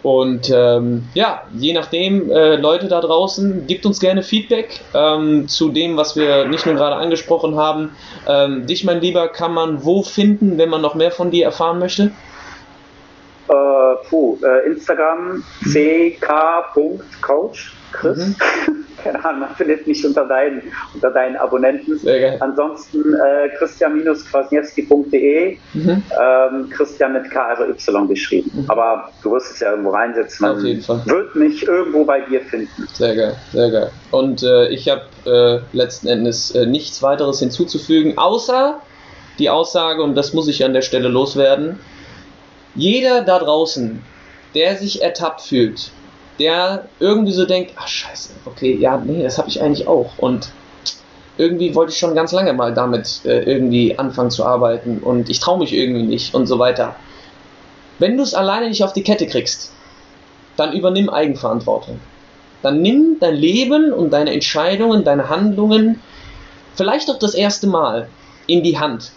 Und ähm, ja, je nachdem, äh, Leute da draußen, gibt uns gerne Feedback ähm, zu dem, was wir nicht nur gerade angesprochen haben. Ähm, dich, mein Lieber, kann man wo finden, wenn man noch mehr von dir erfahren möchte? Äh, puh, äh, Instagram ck.coach, Chris. Mhm. <laughs> keine Ahnung, man findet mich unter deinen, unter deinen Abonnenten. Sehr geil. Ansonsten äh, christian-kwasniewski.de, mhm. ähm, Christian mit K, also Y geschrieben. Mhm. Aber du wirst es ja irgendwo reinsetzen. Man Auf jeden Fall. wird mich irgendwo bei dir finden. Sehr geil, sehr geil. Und äh, ich habe äh, letzten Endes äh, nichts weiteres hinzuzufügen, außer die Aussage, und das muss ich an der Stelle loswerden, jeder da draußen, der sich ertappt fühlt, der irgendwie so denkt, ach scheiße, okay, ja, nee, das habe ich eigentlich auch. Und irgendwie wollte ich schon ganz lange mal damit äh, irgendwie anfangen zu arbeiten und ich traue mich irgendwie nicht und so weiter. Wenn du es alleine nicht auf die Kette kriegst, dann übernimm Eigenverantwortung. Dann nimm dein Leben und deine Entscheidungen, deine Handlungen, vielleicht auch das erste Mal, in die Hand.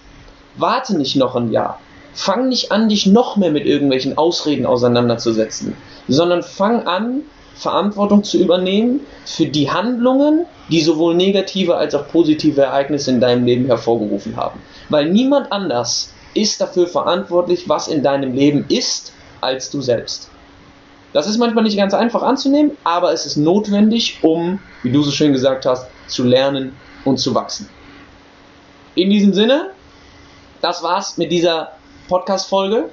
Warte nicht noch ein Jahr. Fang nicht an, dich noch mehr mit irgendwelchen Ausreden auseinanderzusetzen sondern fang an, Verantwortung zu übernehmen für die Handlungen, die sowohl negative als auch positive Ereignisse in deinem Leben hervorgerufen haben. Weil niemand anders ist dafür verantwortlich, was in deinem Leben ist, als du selbst. Das ist manchmal nicht ganz einfach anzunehmen, aber es ist notwendig, um, wie du so schön gesagt hast, zu lernen und zu wachsen. In diesem Sinne, das war's mit dieser Podcast-Folge.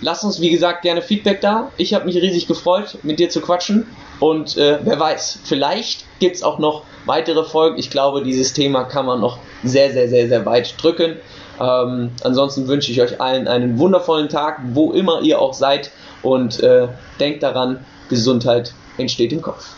Lass uns, wie gesagt, gerne Feedback da. Ich habe mich riesig gefreut, mit dir zu quatschen. Und äh, wer weiß, vielleicht gibt es auch noch weitere Folgen. Ich glaube, dieses Thema kann man noch sehr, sehr, sehr, sehr weit drücken. Ähm, ansonsten wünsche ich euch allen einen wundervollen Tag, wo immer ihr auch seid. Und äh, denkt daran, Gesundheit entsteht im Kopf.